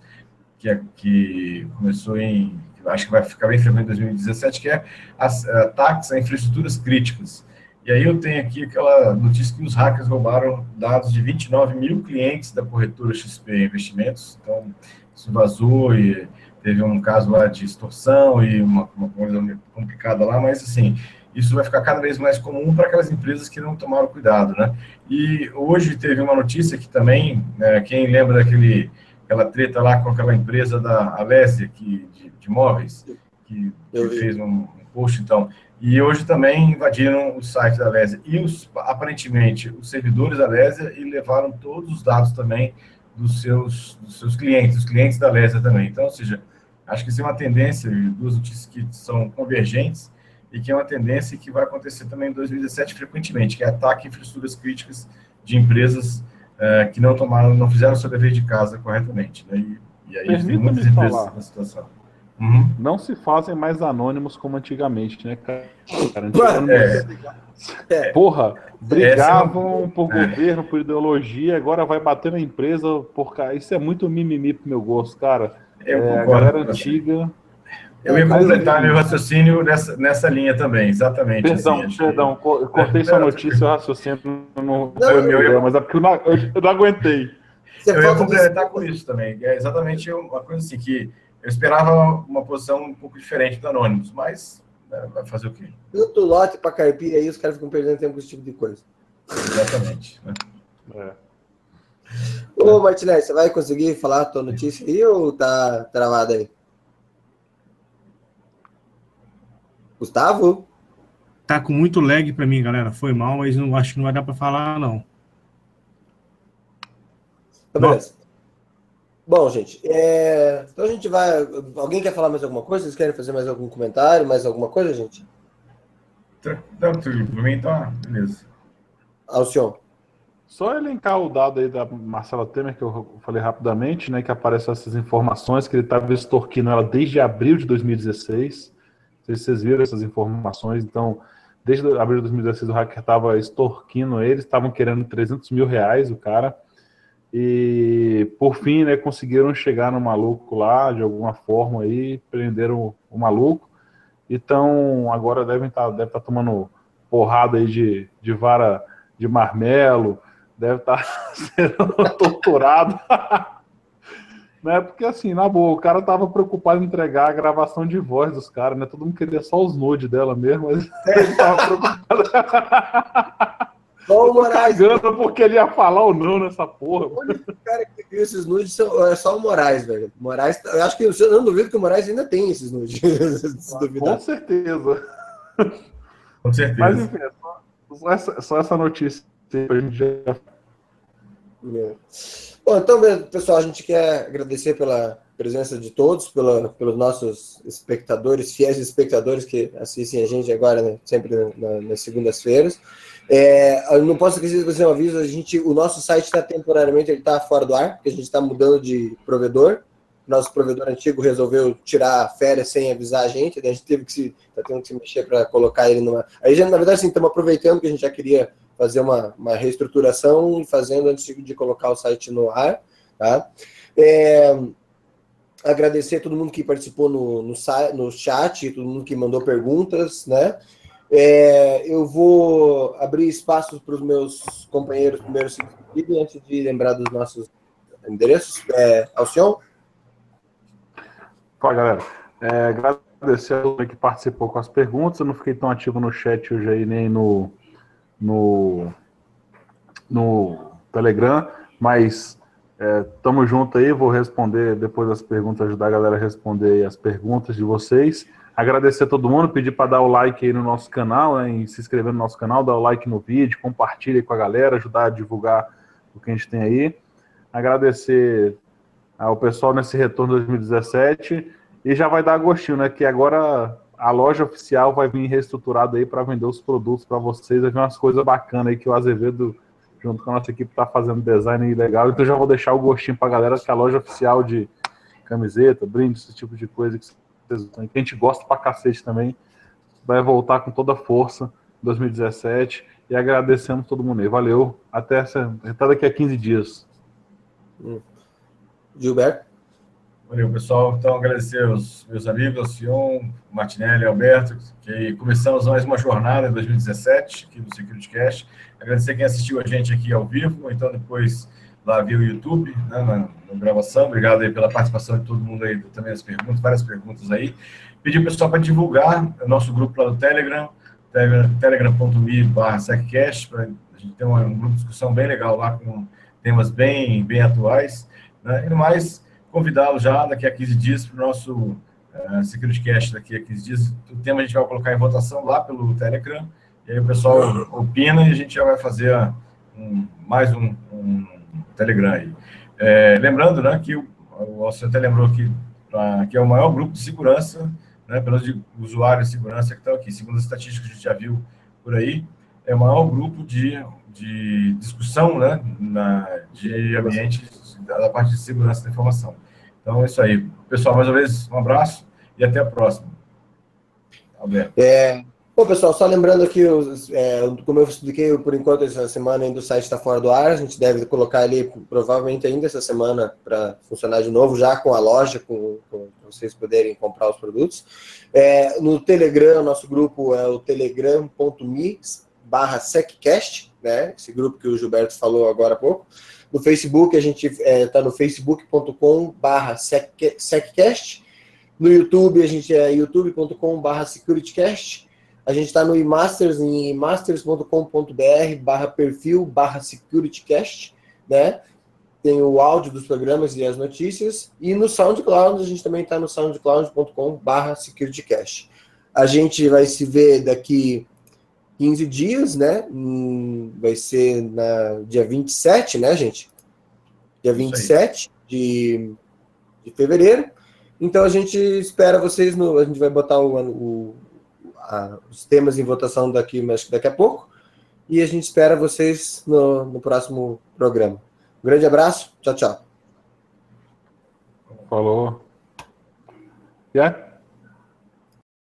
que, é, que começou em. Acho que vai ficar bem frequente em 2017, que é as, ataques a infraestruturas críticas. E aí eu tenho aqui aquela notícia que os hackers roubaram dados de 29 mil clientes da corretora XP Investimentos. Então, isso vazou e teve um caso lá de extorsão e uma, uma coisa complicada lá, mas assim, isso vai ficar cada vez mais comum para aquelas empresas que não tomaram cuidado, né? E hoje teve uma notícia que também, né, quem lembra daquele aquela treta lá com aquela empresa da Alésia que de, de móveis que, que fez um, post então. E hoje também invadiram o site da Alésia e os, aparentemente os servidores da Alésia e levaram todos os dados também dos seus dos seus clientes, os clientes da Alésia também. Então, ou seja, acho que isso é uma tendência, duas notícias que são convergentes e que é uma tendência que vai acontecer também em 2017 frequentemente, que é ataque a infraestruturas críticas de empresas é, que não tomaram, não fizeram o seu dever de casa corretamente. Né? E, e aí tem muitas empresas falar. na situação. Uhum. Não se fazem mais anônimos como antigamente, né, cara? Antigamente, é. é. Porra, brigavam é por é. governo, por ideologia, agora vai bater na empresa por Isso é muito mimimi pro meu gosto, cara. Eu é, a galera antiga. Eu ia completar meu raciocínio nessa, nessa linha também, exatamente. Perdão, assim, perdão, eu cortei sua notícia, o raciocínio não, não foi meu erro, mas é porque eu não, eu não aguentei. eu ia complementar com isso também. É exatamente uma coisa assim, que eu esperava uma posição um pouco diferente do Anônimos, mas né, vai fazer o quê? Tanto lote para carpir aí, os caras ficam perdendo tempo com esse tipo de coisa. Exatamente. Né? É. Ô, Martinez, você vai conseguir falar a tua notícia aí ou tá travado aí? Gustavo? Tá com muito lag para mim, galera. Foi mal, mas não acho que não vai dar para falar, não. Tá beleza. Bom, gente, é... então a gente vai. Alguém quer falar mais alguma coisa? Vocês querem fazer mais algum comentário, mais alguma coisa, gente? Tranquilo, para mim tá, beleza. Alcion. Só elencar o dado aí da Marcela Temer, que eu falei rapidamente, né? Que aparecem essas informações que ele estava extorquindo ela desde abril de 2016. Sei se vocês viram essas informações. Então, desde abril de 2016, o hacker estava extorquindo eles, estavam querendo 300 mil reais, o cara. E, por fim, né, conseguiram chegar no maluco lá, de alguma forma, aí, prenderam o maluco. Então, agora devem estar tá, deve tá tomando porrada aí de, de vara de marmelo, deve estar tá sendo torturado. Né? Porque assim, na boa, o cara tava preocupado em entregar a gravação de voz dos caras, né? Todo mundo queria só os nudes dela mesmo, mas ele tava preocupado. Só o Moraes. Cagando porque ele ia falar ou não nessa porra. O único cara que viu esses nudes é só o Moraes, velho. Moraes, eu acho que eu não duvido que o Moraes ainda tem esses nudes. Com certeza. Com certeza. Mas enfim, é só, essa, só essa notícia pra gente já. É. Bom, então, pessoal, a gente quer agradecer pela presença de todos, pela, pelos nossos espectadores, fiéis espectadores que assistem a gente agora, né, sempre na, nas segundas-feiras. É, não posso esquecer de fazer um aviso, a gente, o nosso site está temporariamente, ele está fora do ar, porque a gente está mudando de provedor. Nosso provedor antigo resolveu tirar férias sem avisar a gente, a gente teve que se, tá tendo que se mexer para colocar ele numa... Aí, na verdade, assim, estamos aproveitando que a gente já queria fazer uma, uma reestruturação e fazendo antes de colocar o site no ar. Tá? É, agradecer a todo mundo que participou no, no, no chat, todo mundo que mandou perguntas, né? É, eu vou abrir espaços para os meus companheiros primeiro se antes de lembrar dos nossos endereços. É, Alcion? Fala, galera. É, agradecer a todo que participou com as perguntas. Eu não fiquei tão ativo no chat hoje aí, nem no, no, no Telegram, mas é, tamo junto aí, vou responder depois das perguntas, ajudar a galera a responder as perguntas de vocês. Agradecer a todo mundo, pedir para dar o like aí no nosso canal, né, se inscrever no nosso canal, dar o like no vídeo, compartilhe com a galera, ajudar a divulgar o que a gente tem aí. Agradecer ao pessoal nesse retorno 2017 E já vai dar gostinho, né? Que agora a loja oficial vai vir reestruturada aí para vender os produtos para vocês. Vai vir umas coisas bacanas aí que o Azevedo, junto com a nossa equipe, está fazendo design legal. Então já vou deixar o gostinho para a galera que a loja oficial de camiseta, brinde, esse tipo de coisa que, vocês, que a gente gosta pra cacete também, vai voltar com toda força em 2017. E agradecemos todo mundo aí. Valeu. Até, essa, até daqui a 15 dias. Gilberto? Valeu, pessoal. Então, agradecer aos meus amigos, ao Sion, Martinelli, Alberto, que começamos mais uma jornada em 2017 aqui no Security Cash. Agradecer quem assistiu a gente aqui ao vivo, ou então depois lá via o YouTube, né, na, na, gravação. Obrigado aí pela participação de todo mundo aí, também as perguntas, várias perguntas aí. Pedir o pessoal para divulgar o nosso grupo lá do Telegram, telegram.me SecCast, a gente ter um grupo de discussão bem legal lá, com temas bem, bem atuais. Né? E mais, convidá-lo já daqui a 15 dias para o nosso uh, Security Cast daqui a 15 dias. O tema a gente vai colocar em votação lá pelo Telegram, e aí o pessoal opina e a gente já vai fazer um, mais um, um, Telegram aí. É, lembrando né, que o, Alceu até lembrou que, pra, que é o maior grupo de segurança, né, pelos de usuários de segurança que estão aqui. Segundo as estatísticas que a gente já viu por aí, é o maior grupo de, de discussão né, na, de ambiente da parte de segurança da informação. Então é isso aí. Pessoal, mais uma vez, um abraço e até a próxima. Alberto. É, bom, pessoal, só lembrando aqui, é, como eu expliquei, por enquanto, essa semana ainda o site está fora do ar, a gente deve colocar ali, provavelmente ainda essa semana, para funcionar de novo, já com a loja, com, com vocês poderem comprar os produtos. É, no Telegram, nosso grupo é o telegram.me barra seccast, né? Esse grupo que o Gilberto falou agora há pouco. No Facebook, a gente está é, tá no facebook.com barra seccast. No YouTube, a gente é youtube.com barra securitycast. A gente está no eMasters, em masters.com.br barra perfil barra securitycast, né? Tem o áudio dos programas e as notícias. E no SoundCloud, a gente também está no soundcloud.com barra securitycast. A gente vai se ver daqui 15 dias, né? Hum, vai ser na dia 27, né, gente? Dia 27 de, de fevereiro. Então a gente espera vocês no. A gente vai botar o, o a, os temas em votação daqui, mas daqui a pouco. E a gente espera vocês no, no próximo programa. Um grande abraço. Tchau, tchau. Falou. Yeah?